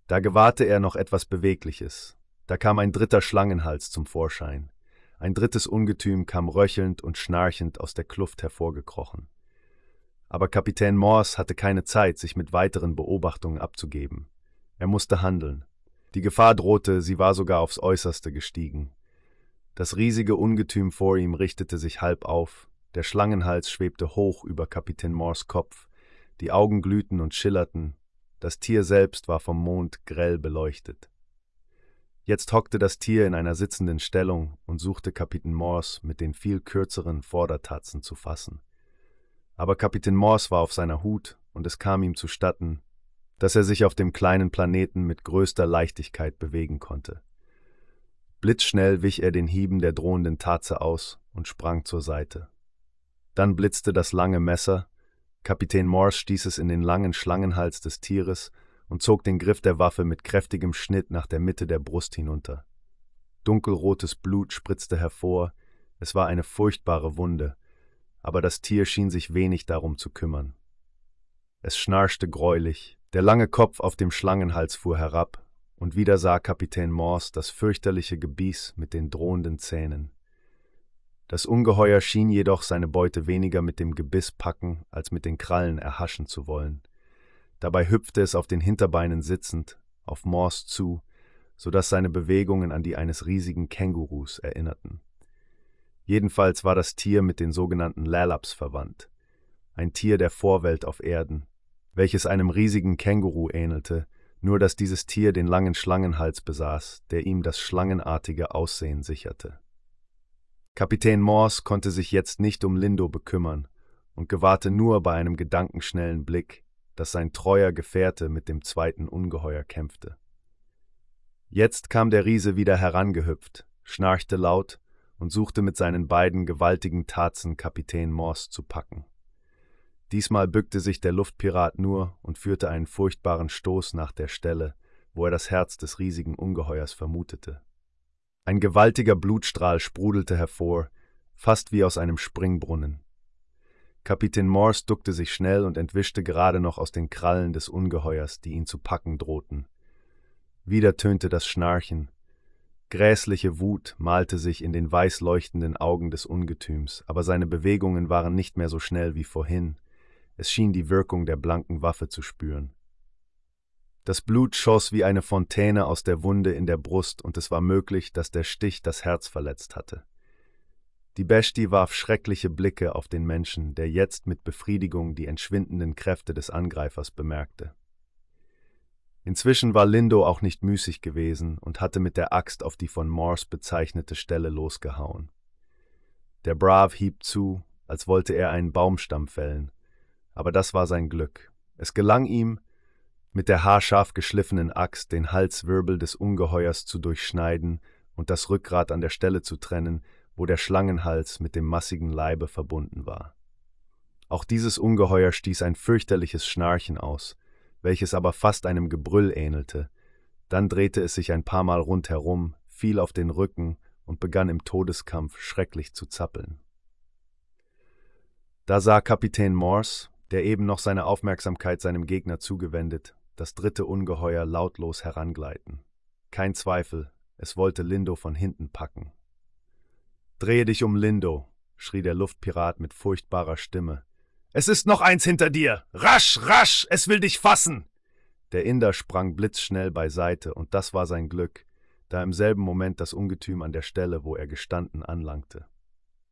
Da gewahrte er noch etwas Bewegliches. Da kam ein dritter Schlangenhals zum Vorschein. Ein drittes Ungetüm kam röchelnd und schnarchend aus der Kluft hervorgekrochen. Aber Kapitän Morse hatte keine Zeit, sich mit weiteren Beobachtungen abzugeben. Er musste handeln. Die Gefahr drohte, sie war sogar aufs äußerste gestiegen. Das riesige Ungetüm vor ihm richtete sich halb auf, der Schlangenhals schwebte hoch über Kapitän Morse Kopf, die Augen glühten und schillerten, das Tier selbst war vom Mond grell beleuchtet. Jetzt hockte das Tier in einer sitzenden Stellung und suchte Kapitän Morse mit den viel kürzeren Vordertatzen zu fassen. Aber Kapitän Morse war auf seiner Hut und es kam ihm zustatten, dass er sich auf dem kleinen Planeten mit größter Leichtigkeit bewegen konnte. Blitzschnell wich er den Hieben der drohenden Tatze aus und sprang zur Seite. Dann blitzte das lange Messer, Kapitän Morse stieß es in den langen Schlangenhals des Tieres und zog den Griff der Waffe mit kräftigem Schnitt nach der Mitte der Brust hinunter. Dunkelrotes Blut spritzte hervor, es war eine furchtbare Wunde, aber das Tier schien sich wenig darum zu kümmern. Es schnarchte greulich, der lange Kopf auf dem Schlangenhals fuhr herab, und wieder sah Kapitän Morse das fürchterliche Gebiss mit den drohenden Zähnen. Das Ungeheuer schien jedoch seine Beute weniger mit dem Gebiss packen, als mit den Krallen erhaschen zu wollen. Dabei hüpfte es auf den Hinterbeinen sitzend, auf Morse zu, so dass seine Bewegungen an die eines riesigen Kängurus erinnerten. Jedenfalls war das Tier mit den sogenannten Lalaps verwandt, ein Tier der Vorwelt auf Erden, welches einem riesigen Känguru ähnelte, nur dass dieses Tier den langen Schlangenhals besaß, der ihm das schlangenartige Aussehen sicherte. Kapitän Morse konnte sich jetzt nicht um Lindo bekümmern und gewahrte nur bei einem gedankenschnellen Blick, dass sein treuer Gefährte mit dem zweiten Ungeheuer kämpfte. Jetzt kam der Riese wieder herangehüpft, schnarchte laut und suchte mit seinen beiden gewaltigen Tatzen Kapitän Morse zu packen. Diesmal bückte sich der Luftpirat nur und führte einen furchtbaren Stoß nach der Stelle, wo er das Herz des riesigen Ungeheuers vermutete. Ein gewaltiger Blutstrahl sprudelte hervor, fast wie aus einem Springbrunnen. Kapitän Morse duckte sich schnell und entwischte gerade noch aus den Krallen des Ungeheuers, die ihn zu packen drohten. Wieder tönte das Schnarchen. Gräßliche Wut malte sich in den weiß leuchtenden Augen des Ungetüms, aber seine Bewegungen waren nicht mehr so schnell wie vorhin. Es schien die Wirkung der blanken Waffe zu spüren. Das Blut schoss wie eine Fontäne aus der Wunde in der Brust, und es war möglich, dass der Stich das Herz verletzt hatte. Die Bestie warf schreckliche Blicke auf den Menschen, der jetzt mit Befriedigung die entschwindenden Kräfte des Angreifers bemerkte. Inzwischen war Lindo auch nicht müßig gewesen und hatte mit der Axt auf die von Morse bezeichnete Stelle losgehauen. Der Brav hieb zu, als wollte er einen Baumstamm fällen, aber das war sein Glück. Es gelang ihm, mit der haarscharf geschliffenen Axt den Halswirbel des Ungeheuers zu durchschneiden und das Rückgrat an der Stelle zu trennen, wo der Schlangenhals mit dem massigen Leibe verbunden war. Auch dieses Ungeheuer stieß ein fürchterliches Schnarchen aus, welches aber fast einem Gebrüll ähnelte. Dann drehte es sich ein paar Mal rundherum, fiel auf den Rücken und begann im Todeskampf schrecklich zu zappeln. Da sah Kapitän Morse, der eben noch seine Aufmerksamkeit seinem Gegner zugewendet, das dritte Ungeheuer lautlos herangleiten. Kein Zweifel, es wollte Lindo von hinten packen. Drehe dich um, Lindo, schrie der Luftpirat mit furchtbarer Stimme. Es ist noch eins hinter dir! Rasch, rasch, es will dich fassen! Der Inder sprang blitzschnell beiseite, und das war sein Glück, da im selben Moment das Ungetüm an der Stelle, wo er gestanden, anlangte.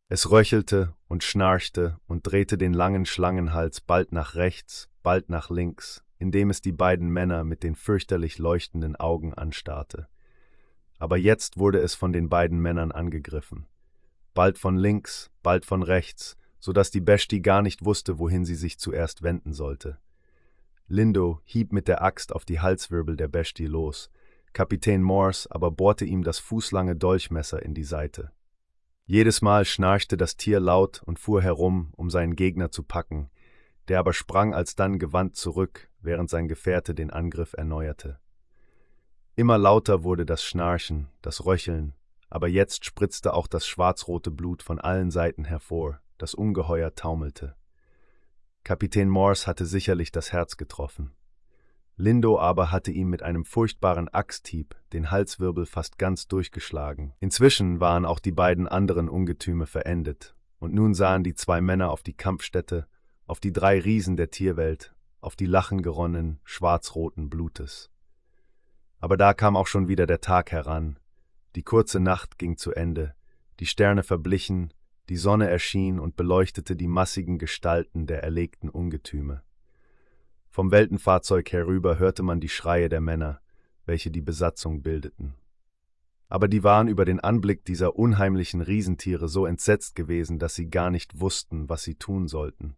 Es röchelte und schnarchte und drehte den langen Schlangenhals bald nach rechts, bald nach links, indem es die beiden Männer mit den fürchterlich leuchtenden Augen anstarrte. Aber jetzt wurde es von den beiden Männern angegriffen. Bald von links, bald von rechts, so dass die Besti gar nicht wusste, wohin sie sich zuerst wenden sollte. Lindo hieb mit der Axt auf die Halswirbel der Besti los, Kapitän Morse aber bohrte ihm das fußlange Dolchmesser in die Seite. Jedes Mal schnarchte das Tier laut und fuhr herum, um seinen Gegner zu packen, der aber sprang alsdann gewandt zurück, während sein Gefährte den Angriff erneuerte. Immer lauter wurde das Schnarchen, das Röcheln, aber jetzt spritzte auch das schwarzrote Blut von allen Seiten hervor, das Ungeheuer taumelte. Kapitän Morse hatte sicherlich das Herz getroffen. Lindo aber hatte ihm mit einem furchtbaren Axthieb den Halswirbel fast ganz durchgeschlagen. Inzwischen waren auch die beiden anderen Ungetüme verendet, und nun sahen die zwei Männer auf die Kampfstätte auf die drei Riesen der Tierwelt, auf die Lachen geronnen, schwarzroten Blutes. Aber da kam auch schon wieder der Tag heran, die kurze Nacht ging zu Ende, die Sterne verblichen, die Sonne erschien und beleuchtete die massigen Gestalten der erlegten Ungetüme. Vom Weltenfahrzeug herüber hörte man die Schreie der Männer, welche die Besatzung bildeten. Aber die waren über den Anblick dieser unheimlichen Riesentiere so entsetzt gewesen, dass sie gar nicht wussten, was sie tun sollten.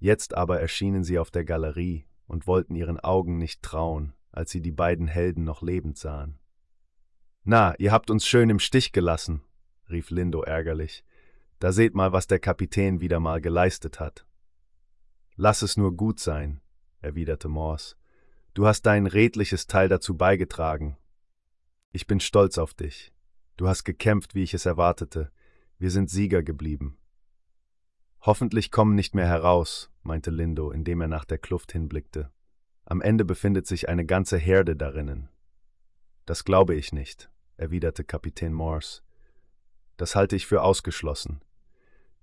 Jetzt aber erschienen sie auf der Galerie und wollten ihren Augen nicht trauen, als sie die beiden Helden noch lebend sahen. Na, ihr habt uns schön im Stich gelassen, rief Lindo ärgerlich. Da seht mal, was der Kapitän wieder mal geleistet hat. Lass es nur gut sein, erwiderte Morse. Du hast dein redliches Teil dazu beigetragen. Ich bin stolz auf dich. Du hast gekämpft, wie ich es erwartete. Wir sind Sieger geblieben. Hoffentlich kommen nicht mehr heraus, meinte Lindo, indem er nach der Kluft hinblickte. Am Ende befindet sich eine ganze Herde darinnen. Das glaube ich nicht, erwiderte Kapitän Morse. Das halte ich für ausgeschlossen.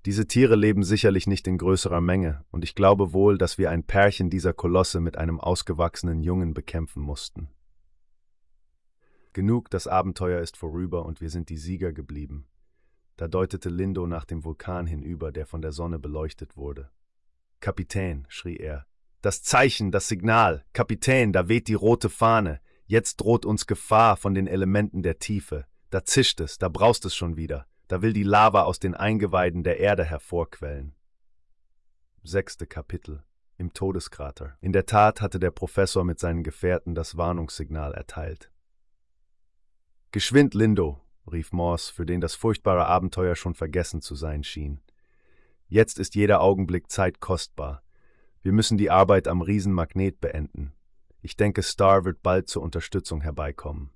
Diese Tiere leben sicherlich nicht in größerer Menge, und ich glaube wohl, dass wir ein Pärchen dieser Kolosse mit einem ausgewachsenen Jungen bekämpfen mussten. Genug, das Abenteuer ist vorüber und wir sind die Sieger geblieben. Da deutete Lindo nach dem Vulkan hinüber, der von der Sonne beleuchtet wurde. Kapitän, schrie er. Das Zeichen, das Signal. Kapitän, da weht die rote Fahne. Jetzt droht uns Gefahr von den Elementen der Tiefe. Da zischt es, da braust es schon wieder. Da will die Lava aus den Eingeweiden der Erde hervorquellen. Sechste Kapitel Im Todeskrater. In der Tat hatte der Professor mit seinen Gefährten das Warnungssignal erteilt. Geschwind, Lindo, rief Morse, für den das furchtbare Abenteuer schon vergessen zu sein schien. Jetzt ist jeder Augenblick Zeit kostbar. Wir müssen die Arbeit am Riesenmagnet beenden. Ich denke, Star wird bald zur Unterstützung herbeikommen.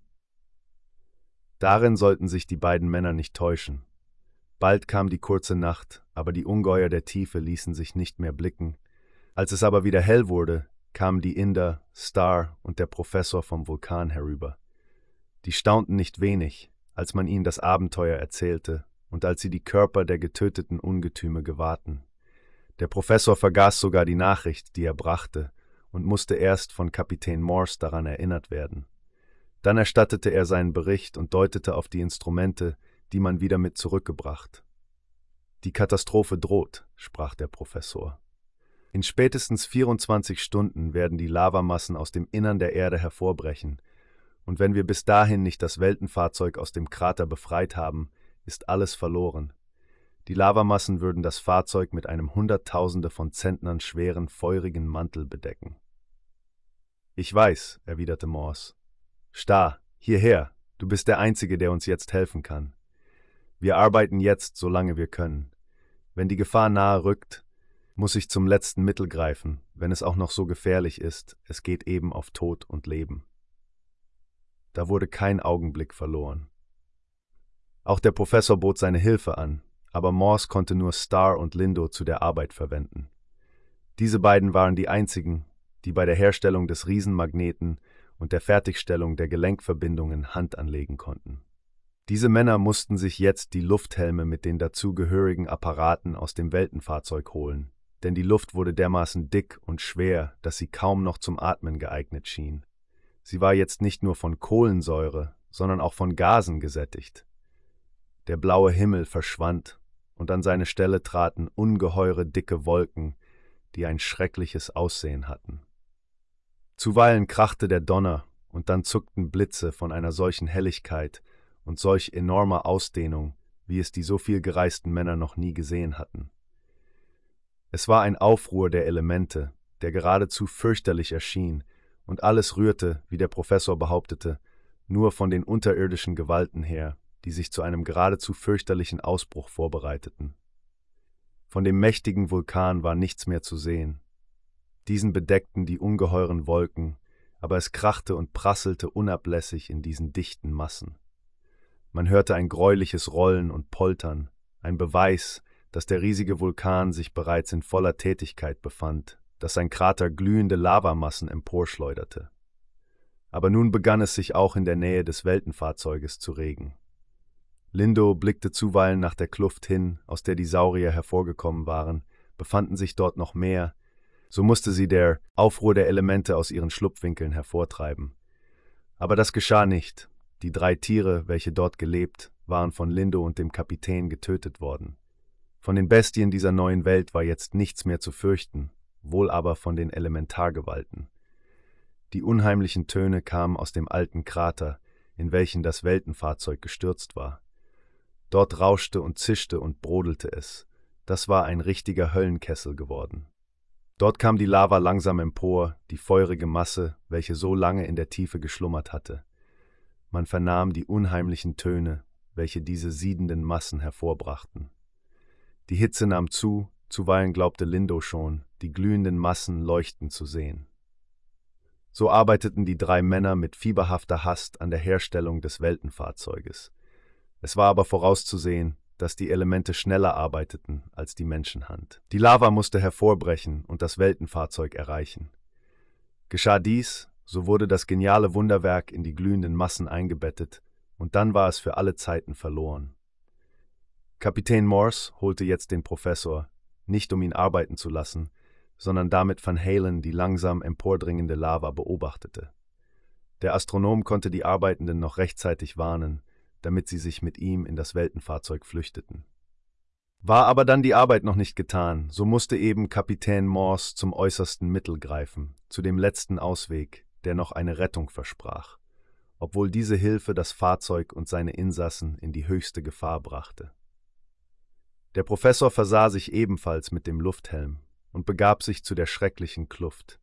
Darin sollten sich die beiden Männer nicht täuschen. Bald kam die kurze Nacht, aber die Ungeheuer der Tiefe ließen sich nicht mehr blicken. Als es aber wieder hell wurde, kamen die Inder, Star und der Professor vom Vulkan herüber. Die staunten nicht wenig, als man ihnen das Abenteuer erzählte und als sie die Körper der getöteten Ungetüme gewahrten. Der Professor vergaß sogar die Nachricht, die er brachte, und musste erst von Kapitän Morse daran erinnert werden. Dann erstattete er seinen Bericht und deutete auf die Instrumente, die man wieder mit zurückgebracht. Die Katastrophe droht, sprach der Professor. In spätestens 24 Stunden werden die Lavamassen aus dem Innern der Erde hervorbrechen, und wenn wir bis dahin nicht das Weltenfahrzeug aus dem Krater befreit haben, ist alles verloren. Die Lavamassen würden das Fahrzeug mit einem Hunderttausende von Zentnern schweren, feurigen Mantel bedecken. Ich weiß, erwiderte Morse. Star, hierher, du bist der Einzige, der uns jetzt helfen kann. Wir arbeiten jetzt, solange wir können. Wenn die Gefahr nahe rückt, muss ich zum letzten Mittel greifen, wenn es auch noch so gefährlich ist, es geht eben auf Tod und Leben. Da wurde kein Augenblick verloren. Auch der Professor bot seine Hilfe an, aber Morse konnte nur Star und Lindo zu der Arbeit verwenden. Diese beiden waren die einzigen, die bei der Herstellung des Riesenmagneten und der Fertigstellung der Gelenkverbindungen Hand anlegen konnten. Diese Männer mussten sich jetzt die Lufthelme mit den dazugehörigen Apparaten aus dem Weltenfahrzeug holen, denn die Luft wurde dermaßen dick und schwer, dass sie kaum noch zum Atmen geeignet schien. Sie war jetzt nicht nur von Kohlensäure, sondern auch von Gasen gesättigt. Der blaue Himmel verschwand, und an seine Stelle traten ungeheure dicke Wolken, die ein schreckliches Aussehen hatten. Zuweilen krachte der Donner, und dann zuckten Blitze von einer solchen Helligkeit und solch enormer Ausdehnung, wie es die so viel gereisten Männer noch nie gesehen hatten. Es war ein Aufruhr der Elemente, der geradezu fürchterlich erschien, und alles rührte, wie der Professor behauptete, nur von den unterirdischen Gewalten her, die sich zu einem geradezu fürchterlichen Ausbruch vorbereiteten. Von dem mächtigen Vulkan war nichts mehr zu sehen. Diesen bedeckten die ungeheuren Wolken, aber es krachte und prasselte unablässig in diesen dichten Massen. Man hörte ein greuliches Rollen und Poltern, ein Beweis, dass der riesige Vulkan sich bereits in voller Tätigkeit befand, dass sein Krater glühende Lavamassen emporschleuderte. Aber nun begann es sich auch in der Nähe des Weltenfahrzeuges zu regen. Lindo blickte zuweilen nach der Kluft hin, aus der die Saurier hervorgekommen waren, befanden sich dort noch mehr, so musste sie der Aufruhr der Elemente aus ihren Schlupfwinkeln hervortreiben. Aber das geschah nicht. Die drei Tiere, welche dort gelebt, waren von Lindo und dem Kapitän getötet worden. Von den Bestien dieser neuen Welt war jetzt nichts mehr zu fürchten, wohl aber von den Elementargewalten. Die unheimlichen Töne kamen aus dem alten Krater, in welchen das Weltenfahrzeug gestürzt war. Dort rauschte und zischte und brodelte es. Das war ein richtiger Höllenkessel geworden. Dort kam die Lava langsam empor, die feurige Masse, welche so lange in der Tiefe geschlummert hatte. Man vernahm die unheimlichen Töne, welche diese siedenden Massen hervorbrachten. Die Hitze nahm zu, zuweilen glaubte Lindo schon, die glühenden Massen leuchten zu sehen. So arbeiteten die drei Männer mit fieberhafter Hast an der Herstellung des Weltenfahrzeuges. Es war aber vorauszusehen, dass die Elemente schneller arbeiteten als die Menschenhand. Die Lava musste hervorbrechen und das Weltenfahrzeug erreichen. Geschah dies, so wurde das geniale Wunderwerk in die glühenden Massen eingebettet, und dann war es für alle Zeiten verloren. Kapitän Morse holte jetzt den Professor, nicht um ihn arbeiten zu lassen, sondern damit Van Halen die langsam empordringende Lava beobachtete. Der Astronom konnte die Arbeitenden noch rechtzeitig warnen, damit sie sich mit ihm in das Weltenfahrzeug flüchteten. War aber dann die Arbeit noch nicht getan, so musste eben Kapitän Morse zum äußersten Mittel greifen, zu dem letzten Ausweg, der noch eine Rettung versprach, obwohl diese Hilfe das Fahrzeug und seine Insassen in die höchste Gefahr brachte. Der Professor versah sich ebenfalls mit dem Lufthelm und begab sich zu der schrecklichen Kluft.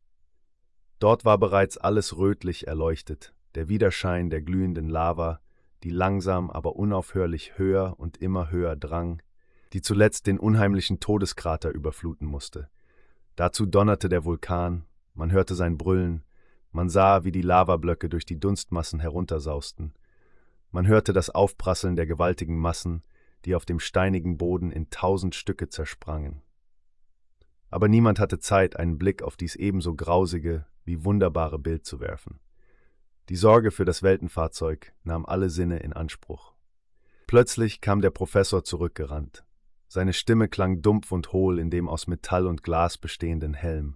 Dort war bereits alles rötlich erleuchtet, der Widerschein der glühenden Lava, die langsam aber unaufhörlich höher und immer höher drang, die zuletzt den unheimlichen Todeskrater überfluten musste. Dazu donnerte der Vulkan, man hörte sein Brüllen, man sah, wie die Lavablöcke durch die Dunstmassen heruntersausten, man hörte das Aufprasseln der gewaltigen Massen, die auf dem steinigen Boden in tausend Stücke zersprangen. Aber niemand hatte Zeit, einen Blick auf dies ebenso grausige wie wunderbare Bild zu werfen. Die Sorge für das Weltenfahrzeug nahm alle Sinne in Anspruch. Plötzlich kam der Professor zurückgerannt. Seine Stimme klang dumpf und hohl in dem aus Metall und Glas bestehenden Helm.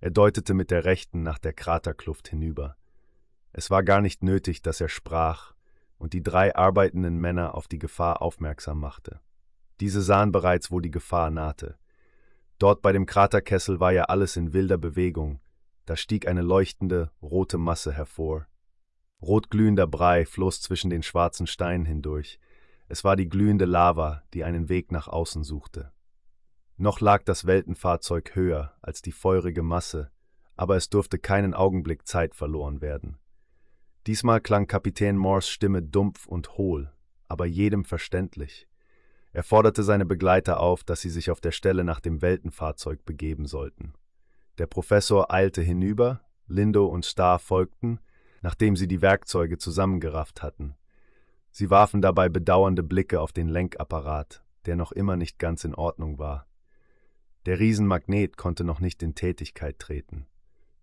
Er deutete mit der rechten nach der Kraterkluft hinüber. Es war gar nicht nötig, dass er sprach, und die drei arbeitenden Männer auf die Gefahr aufmerksam machte. Diese sahen bereits, wo die Gefahr nahte. Dort bei dem Kraterkessel war ja alles in wilder Bewegung, da stieg eine leuchtende, rote Masse hervor. Rotglühender Brei floss zwischen den schwarzen Steinen hindurch. Es war die glühende Lava, die einen Weg nach außen suchte. Noch lag das Weltenfahrzeug höher als die feurige Masse, aber es durfte keinen Augenblick Zeit verloren werden. Diesmal klang Kapitän Morse Stimme dumpf und hohl, aber jedem verständlich. Er forderte seine Begleiter auf, dass sie sich auf der Stelle nach dem Weltenfahrzeug begeben sollten. Der Professor eilte hinüber, Lindo und Starr folgten, nachdem sie die Werkzeuge zusammengerafft hatten. Sie warfen dabei bedauernde Blicke auf den Lenkapparat, der noch immer nicht ganz in Ordnung war. Der Riesenmagnet konnte noch nicht in Tätigkeit treten.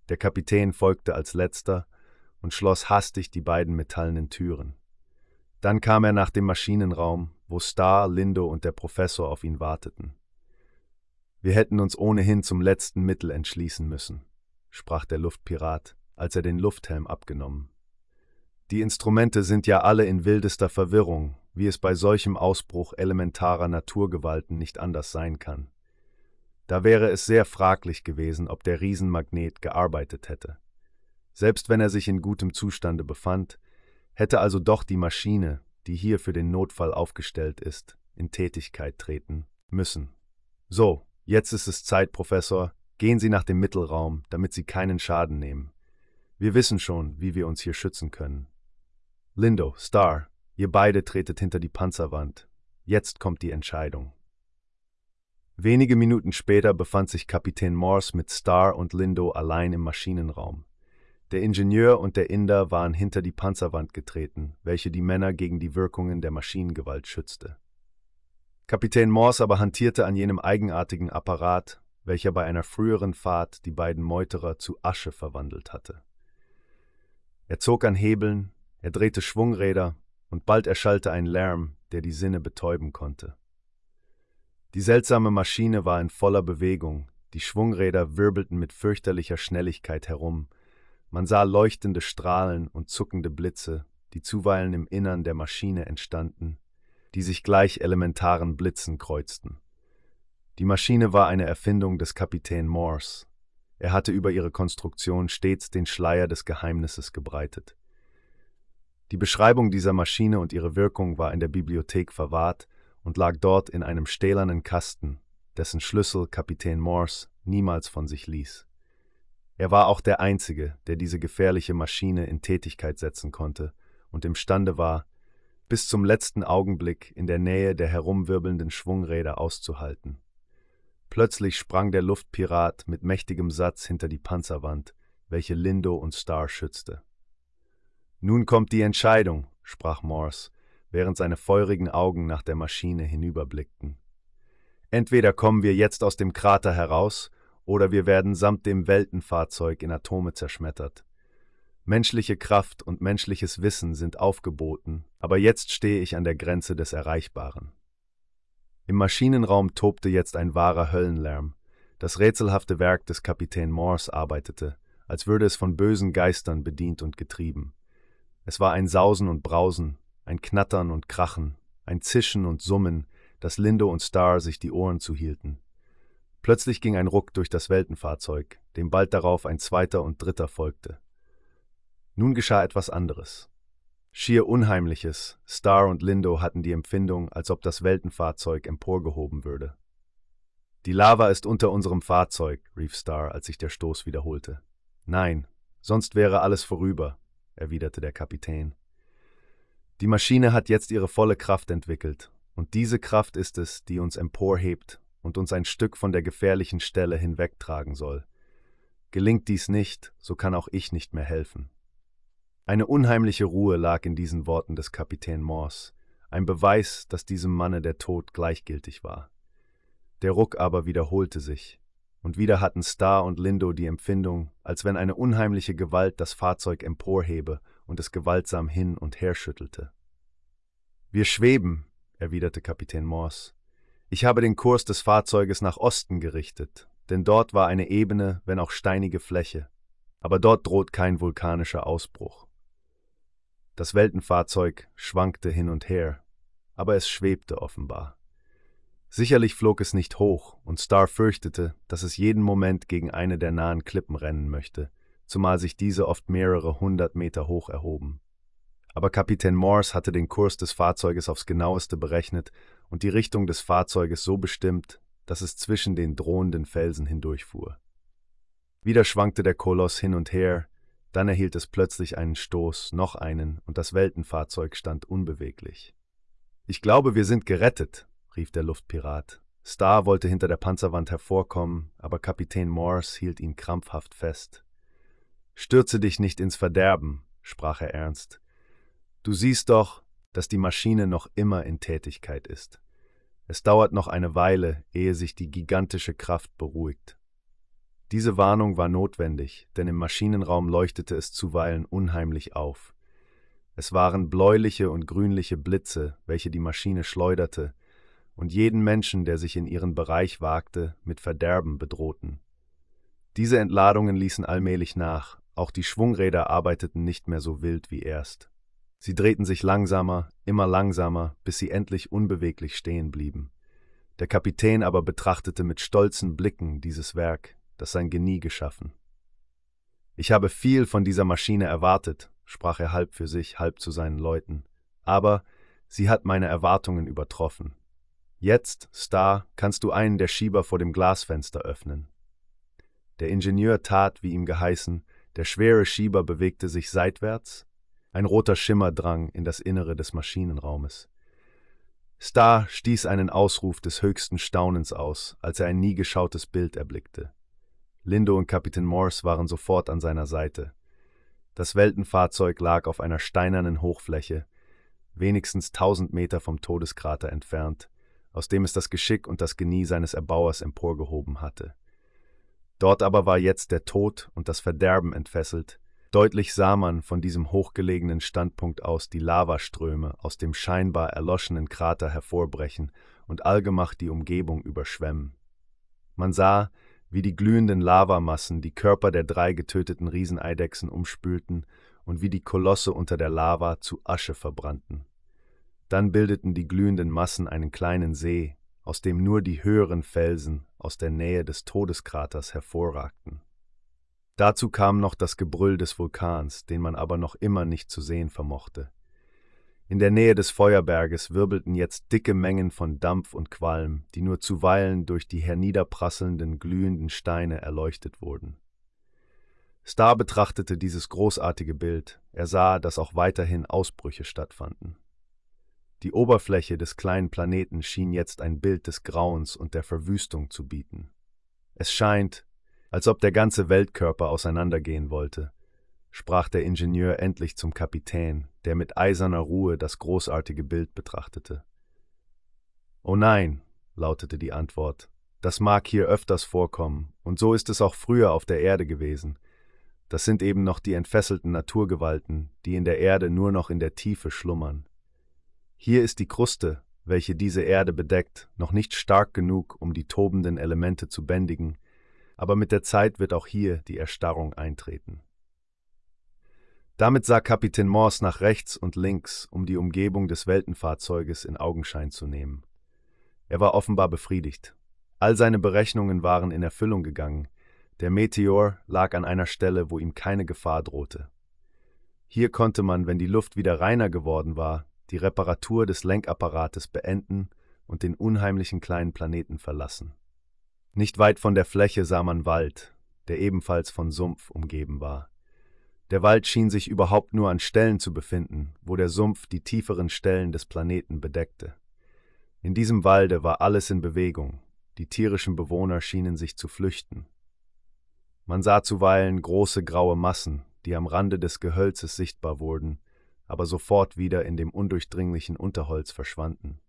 Der Kapitän folgte als letzter und schloss hastig die beiden metallenen Türen. Dann kam er nach dem Maschinenraum, wo Star, Lindo und der Professor auf ihn warteten. Wir hätten uns ohnehin zum letzten Mittel entschließen müssen, sprach der Luftpirat, als er den Lufthelm abgenommen. Die Instrumente sind ja alle in wildester Verwirrung, wie es bei solchem Ausbruch elementarer Naturgewalten nicht anders sein kann. Da wäre es sehr fraglich gewesen, ob der Riesenmagnet gearbeitet hätte. Selbst wenn er sich in gutem Zustande befand, hätte also doch die Maschine, die hier für den Notfall aufgestellt ist, in Tätigkeit treten müssen. So, jetzt ist es Zeit, Professor, gehen Sie nach dem Mittelraum, damit Sie keinen Schaden nehmen. Wir wissen schon, wie wir uns hier schützen können. Lindo, Star, ihr beide tretet hinter die Panzerwand. Jetzt kommt die Entscheidung. Wenige Minuten später befand sich Kapitän Morse mit Star und Lindo allein im Maschinenraum. Der Ingenieur und der Inder waren hinter die Panzerwand getreten, welche die Männer gegen die Wirkungen der Maschinengewalt schützte. Kapitän Morse aber hantierte an jenem eigenartigen Apparat, welcher bei einer früheren Fahrt die beiden Meuterer zu Asche verwandelt hatte. Er zog an Hebeln, er drehte Schwungräder, und bald erschallte ein Lärm, der die Sinne betäuben konnte. Die seltsame Maschine war in voller Bewegung, die Schwungräder wirbelten mit fürchterlicher Schnelligkeit herum, man sah leuchtende Strahlen und zuckende Blitze, die zuweilen im Innern der Maschine entstanden, die sich gleich elementaren Blitzen kreuzten. Die Maschine war eine Erfindung des Kapitän Morse. Er hatte über ihre Konstruktion stets den Schleier des Geheimnisses gebreitet. Die Beschreibung dieser Maschine und ihre Wirkung war in der Bibliothek verwahrt und lag dort in einem stählernen Kasten, dessen Schlüssel Kapitän Morse niemals von sich ließ. Er war auch der Einzige, der diese gefährliche Maschine in Tätigkeit setzen konnte und imstande war, bis zum letzten Augenblick in der Nähe der herumwirbelnden Schwungräder auszuhalten. Plötzlich sprang der Luftpirat mit mächtigem Satz hinter die Panzerwand, welche Lindo und Star schützte. Nun kommt die Entscheidung, sprach Morse, während seine feurigen Augen nach der Maschine hinüberblickten. Entweder kommen wir jetzt aus dem Krater heraus, oder wir werden samt dem Weltenfahrzeug in Atome zerschmettert. Menschliche Kraft und menschliches Wissen sind aufgeboten, aber jetzt stehe ich an der Grenze des Erreichbaren. Im Maschinenraum tobte jetzt ein wahrer Höllenlärm. Das rätselhafte Werk des Kapitän Morse arbeitete, als würde es von bösen Geistern bedient und getrieben. Es war ein Sausen und Brausen, ein Knattern und Krachen, ein Zischen und Summen, dass Lindo und Star sich die Ohren zuhielten. Plötzlich ging ein Ruck durch das Weltenfahrzeug, dem bald darauf ein zweiter und dritter folgte. Nun geschah etwas anderes. Schier Unheimliches, Star und Lindo hatten die Empfindung, als ob das Weltenfahrzeug emporgehoben würde. Die Lava ist unter unserem Fahrzeug, rief Star, als sich der Stoß wiederholte. Nein, sonst wäre alles vorüber, erwiderte der Kapitän. Die Maschine hat jetzt ihre volle Kraft entwickelt, und diese Kraft ist es, die uns emporhebt und uns ein Stück von der gefährlichen Stelle hinwegtragen soll. Gelingt dies nicht, so kann auch ich nicht mehr helfen. Eine unheimliche Ruhe lag in diesen Worten des Kapitän Morse, ein Beweis, dass diesem Manne der Tod gleichgültig war. Der Ruck aber wiederholte sich, und wieder hatten Star und Lindo die Empfindung, als wenn eine unheimliche Gewalt das Fahrzeug emporhebe und es gewaltsam hin und her schüttelte. Wir schweben, erwiderte Kapitän Morse. Ich habe den Kurs des Fahrzeuges nach Osten gerichtet, denn dort war eine ebene, wenn auch steinige Fläche, aber dort droht kein vulkanischer Ausbruch. Das Weltenfahrzeug schwankte hin und her, aber es schwebte offenbar. Sicherlich flog es nicht hoch, und Star fürchtete, dass es jeden Moment gegen eine der nahen Klippen rennen möchte, zumal sich diese oft mehrere hundert Meter hoch erhoben. Aber Kapitän Morse hatte den Kurs des Fahrzeuges aufs genaueste berechnet und die Richtung des Fahrzeuges so bestimmt, dass es zwischen den drohenden Felsen hindurchfuhr. Wieder schwankte der Koloss hin und her, dann erhielt es plötzlich einen Stoß, noch einen, und das Weltenfahrzeug stand unbeweglich. Ich glaube, wir sind gerettet, rief der Luftpirat. Star wollte hinter der Panzerwand hervorkommen, aber Kapitän Morse hielt ihn krampfhaft fest. Stürze dich nicht ins Verderben, sprach er ernst. Du siehst doch, dass die Maschine noch immer in Tätigkeit ist. Es dauert noch eine Weile, ehe sich die gigantische Kraft beruhigt. Diese Warnung war notwendig, denn im Maschinenraum leuchtete es zuweilen unheimlich auf. Es waren bläuliche und grünliche Blitze, welche die Maschine schleuderte, und jeden Menschen, der sich in ihren Bereich wagte, mit Verderben bedrohten. Diese Entladungen ließen allmählich nach, auch die Schwungräder arbeiteten nicht mehr so wild wie erst. Sie drehten sich langsamer, immer langsamer, bis sie endlich unbeweglich stehen blieben. Der Kapitän aber betrachtete mit stolzen Blicken dieses Werk, das sein Genie geschaffen. Ich habe viel von dieser Maschine erwartet, sprach er halb für sich, halb zu seinen Leuten, aber sie hat meine Erwartungen übertroffen. Jetzt, Star, kannst du einen der Schieber vor dem Glasfenster öffnen. Der Ingenieur tat, wie ihm geheißen, der schwere Schieber bewegte sich seitwärts, ein roter Schimmer drang in das Innere des Maschinenraumes. Star stieß einen Ausruf des höchsten Staunens aus, als er ein nie geschautes Bild erblickte. Lindo und Kapitän Morse waren sofort an seiner Seite. Das Weltenfahrzeug lag auf einer steinernen Hochfläche, wenigstens tausend Meter vom Todeskrater entfernt, aus dem es das Geschick und das Genie seines Erbauers emporgehoben hatte. Dort aber war jetzt der Tod und das Verderben entfesselt. Deutlich sah man von diesem hochgelegenen Standpunkt aus die Lavaströme aus dem scheinbar erloschenen Krater hervorbrechen und allgemach die Umgebung überschwemmen. Man sah, wie die glühenden Lavamassen die Körper der drei getöteten Rieseneidechsen umspülten und wie die Kolosse unter der Lava zu Asche verbrannten. Dann bildeten die glühenden Massen einen kleinen See, aus dem nur die höheren Felsen aus der Nähe des Todeskraters hervorragten. Dazu kam noch das Gebrüll des Vulkans, den man aber noch immer nicht zu sehen vermochte. In der Nähe des Feuerberges wirbelten jetzt dicke Mengen von Dampf und Qualm, die nur zuweilen durch die herniederprasselnden, glühenden Steine erleuchtet wurden. Star betrachtete dieses großartige Bild, er sah, dass auch weiterhin Ausbrüche stattfanden. Die Oberfläche des kleinen Planeten schien jetzt ein Bild des Grauens und der Verwüstung zu bieten. Es scheint, als ob der ganze Weltkörper auseinandergehen wollte, sprach der Ingenieur endlich zum Kapitän, der mit eiserner Ruhe das großartige Bild betrachtete. Oh nein, lautete die Antwort, das mag hier öfters vorkommen, und so ist es auch früher auf der Erde gewesen. Das sind eben noch die entfesselten Naturgewalten, die in der Erde nur noch in der Tiefe schlummern. Hier ist die Kruste, welche diese Erde bedeckt, noch nicht stark genug, um die tobenden Elemente zu bändigen, aber mit der Zeit wird auch hier die Erstarrung eintreten. Damit sah Kapitän Morse nach rechts und links, um die Umgebung des Weltenfahrzeuges in Augenschein zu nehmen. Er war offenbar befriedigt. All seine Berechnungen waren in Erfüllung gegangen. Der Meteor lag an einer Stelle, wo ihm keine Gefahr drohte. Hier konnte man, wenn die Luft wieder reiner geworden war, die Reparatur des Lenkapparates beenden und den unheimlichen kleinen Planeten verlassen. Nicht weit von der Fläche sah man Wald, der ebenfalls von Sumpf umgeben war. Der Wald schien sich überhaupt nur an Stellen zu befinden, wo der Sumpf die tieferen Stellen des Planeten bedeckte. In diesem Walde war alles in Bewegung, die tierischen Bewohner schienen sich zu flüchten. Man sah zuweilen große graue Massen, die am Rande des Gehölzes sichtbar wurden, aber sofort wieder in dem undurchdringlichen Unterholz verschwanden.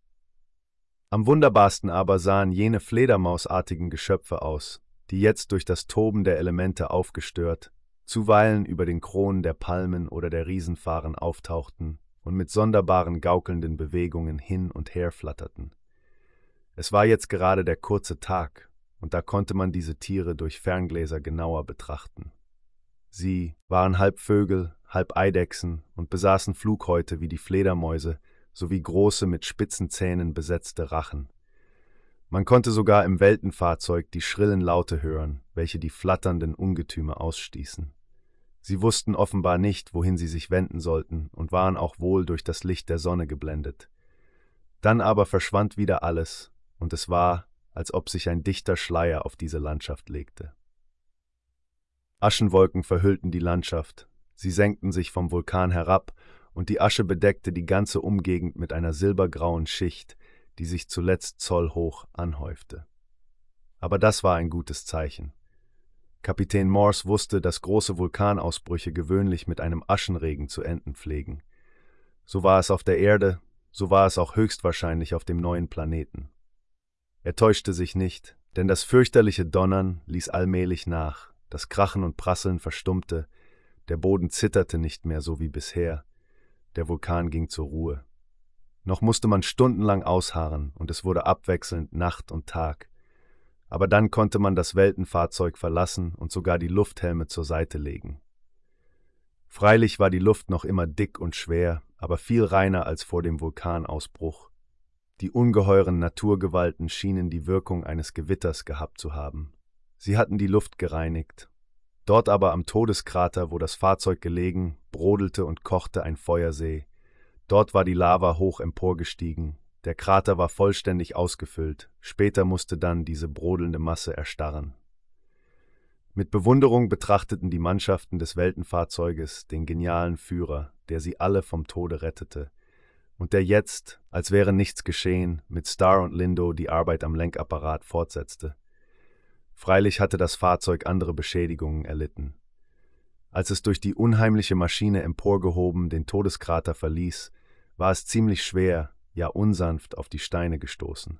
Am wunderbarsten aber sahen jene fledermausartigen Geschöpfe aus, die jetzt durch das Toben der Elemente aufgestört zuweilen über den Kronen der Palmen oder der Riesenfahren auftauchten und mit sonderbaren gaukelnden Bewegungen hin und her flatterten. Es war jetzt gerade der kurze Tag, und da konnte man diese Tiere durch Ferngläser genauer betrachten. Sie waren halb Vögel, halb Eidechsen und besaßen Flughäute wie die Fledermäuse sowie große mit spitzen Zähnen besetzte Rachen. Man konnte sogar im Weltenfahrzeug die schrillen Laute hören, welche die flatternden Ungetüme ausstießen. Sie wussten offenbar nicht, wohin sie sich wenden sollten und waren auch wohl durch das Licht der Sonne geblendet. Dann aber verschwand wieder alles, und es war, als ob sich ein dichter Schleier auf diese Landschaft legte. Aschenwolken verhüllten die Landschaft, sie senkten sich vom Vulkan herab, und die Asche bedeckte die ganze Umgegend mit einer silbergrauen Schicht, die sich zuletzt zollhoch anhäufte. Aber das war ein gutes Zeichen. Kapitän Morse wusste, dass große Vulkanausbrüche gewöhnlich mit einem Aschenregen zu enden pflegen. So war es auf der Erde, so war es auch höchstwahrscheinlich auf dem neuen Planeten. Er täuschte sich nicht, denn das fürchterliche Donnern ließ allmählich nach, das Krachen und Prasseln verstummte, der Boden zitterte nicht mehr so wie bisher, der Vulkan ging zur Ruhe. Noch musste man stundenlang ausharren, und es wurde abwechselnd Nacht und Tag, aber dann konnte man das Weltenfahrzeug verlassen und sogar die Lufthelme zur Seite legen. Freilich war die Luft noch immer dick und schwer, aber viel reiner als vor dem Vulkanausbruch. Die ungeheuren Naturgewalten schienen die Wirkung eines Gewitters gehabt zu haben. Sie hatten die Luft gereinigt. Dort aber am Todeskrater, wo das Fahrzeug gelegen, brodelte und kochte ein Feuersee. Dort war die Lava hoch emporgestiegen, der Krater war vollständig ausgefüllt, später musste dann diese brodelnde Masse erstarren. Mit Bewunderung betrachteten die Mannschaften des Weltenfahrzeuges den genialen Führer, der sie alle vom Tode rettete, und der jetzt, als wäre nichts geschehen, mit Star und Lindo die Arbeit am Lenkapparat fortsetzte. Freilich hatte das Fahrzeug andere Beschädigungen erlitten. Als es durch die unheimliche Maschine emporgehoben den Todeskrater verließ, war es ziemlich schwer, ja unsanft auf die Steine gestoßen.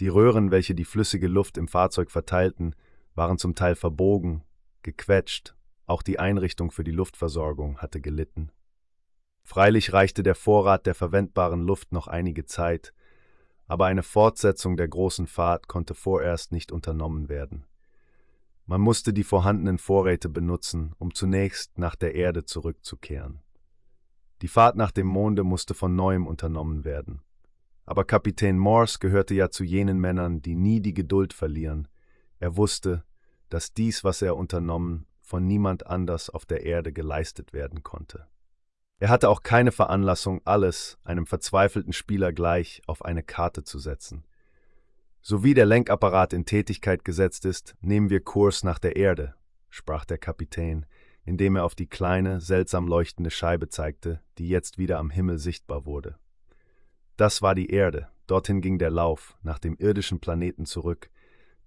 Die Röhren, welche die flüssige Luft im Fahrzeug verteilten, waren zum Teil verbogen, gequetscht, auch die Einrichtung für die Luftversorgung hatte gelitten. Freilich reichte der Vorrat der verwendbaren Luft noch einige Zeit, aber eine Fortsetzung der großen Fahrt konnte vorerst nicht unternommen werden. Man musste die vorhandenen Vorräte benutzen, um zunächst nach der Erde zurückzukehren. Die Fahrt nach dem Monde musste von neuem unternommen werden. Aber Kapitän Morse gehörte ja zu jenen Männern, die nie die Geduld verlieren. Er wusste, dass dies, was er unternommen, von niemand anders auf der Erde geleistet werden konnte. Er hatte auch keine Veranlassung, alles einem verzweifelten Spieler gleich auf eine Karte zu setzen. So wie der Lenkapparat in Tätigkeit gesetzt ist, nehmen wir Kurs nach der Erde, sprach der Kapitän, indem er auf die kleine, seltsam leuchtende Scheibe zeigte, die jetzt wieder am Himmel sichtbar wurde. Das war die Erde, dorthin ging der Lauf nach dem irdischen Planeten zurück,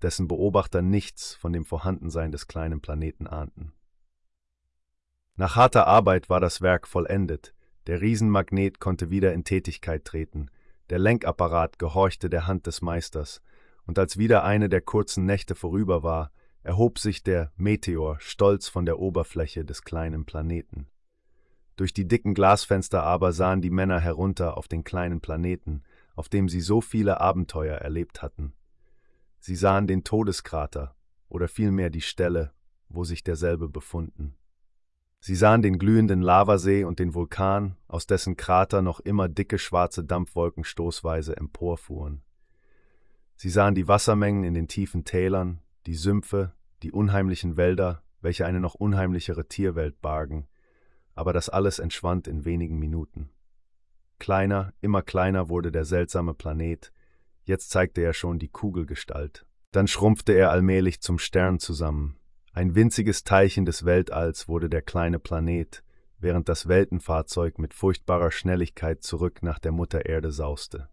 dessen Beobachter nichts von dem Vorhandensein des kleinen Planeten ahnten. Nach harter Arbeit war das Werk vollendet, der Riesenmagnet konnte wieder in Tätigkeit treten, der Lenkapparat gehorchte der Hand des Meisters, und als wieder eine der kurzen Nächte vorüber war, erhob sich der Meteor stolz von der Oberfläche des kleinen Planeten. Durch die dicken Glasfenster aber sahen die Männer herunter auf den kleinen Planeten, auf dem sie so viele Abenteuer erlebt hatten. Sie sahen den Todeskrater, oder vielmehr die Stelle, wo sich derselbe befunden. Sie sahen den glühenden Lavasee und den Vulkan, aus dessen Krater noch immer dicke schwarze Dampfwolken stoßweise emporfuhren. Sie sahen die Wassermengen in den tiefen Tälern, die Sümpfe, die unheimlichen Wälder, welche eine noch unheimlichere Tierwelt bargen, aber das alles entschwand in wenigen Minuten. Kleiner, immer kleiner wurde der seltsame Planet, jetzt zeigte er schon die Kugelgestalt. Dann schrumpfte er allmählich zum Stern zusammen. Ein winziges Teilchen des Weltalls wurde der kleine Planet, während das Weltenfahrzeug mit furchtbarer Schnelligkeit zurück nach der Mutter Erde sauste.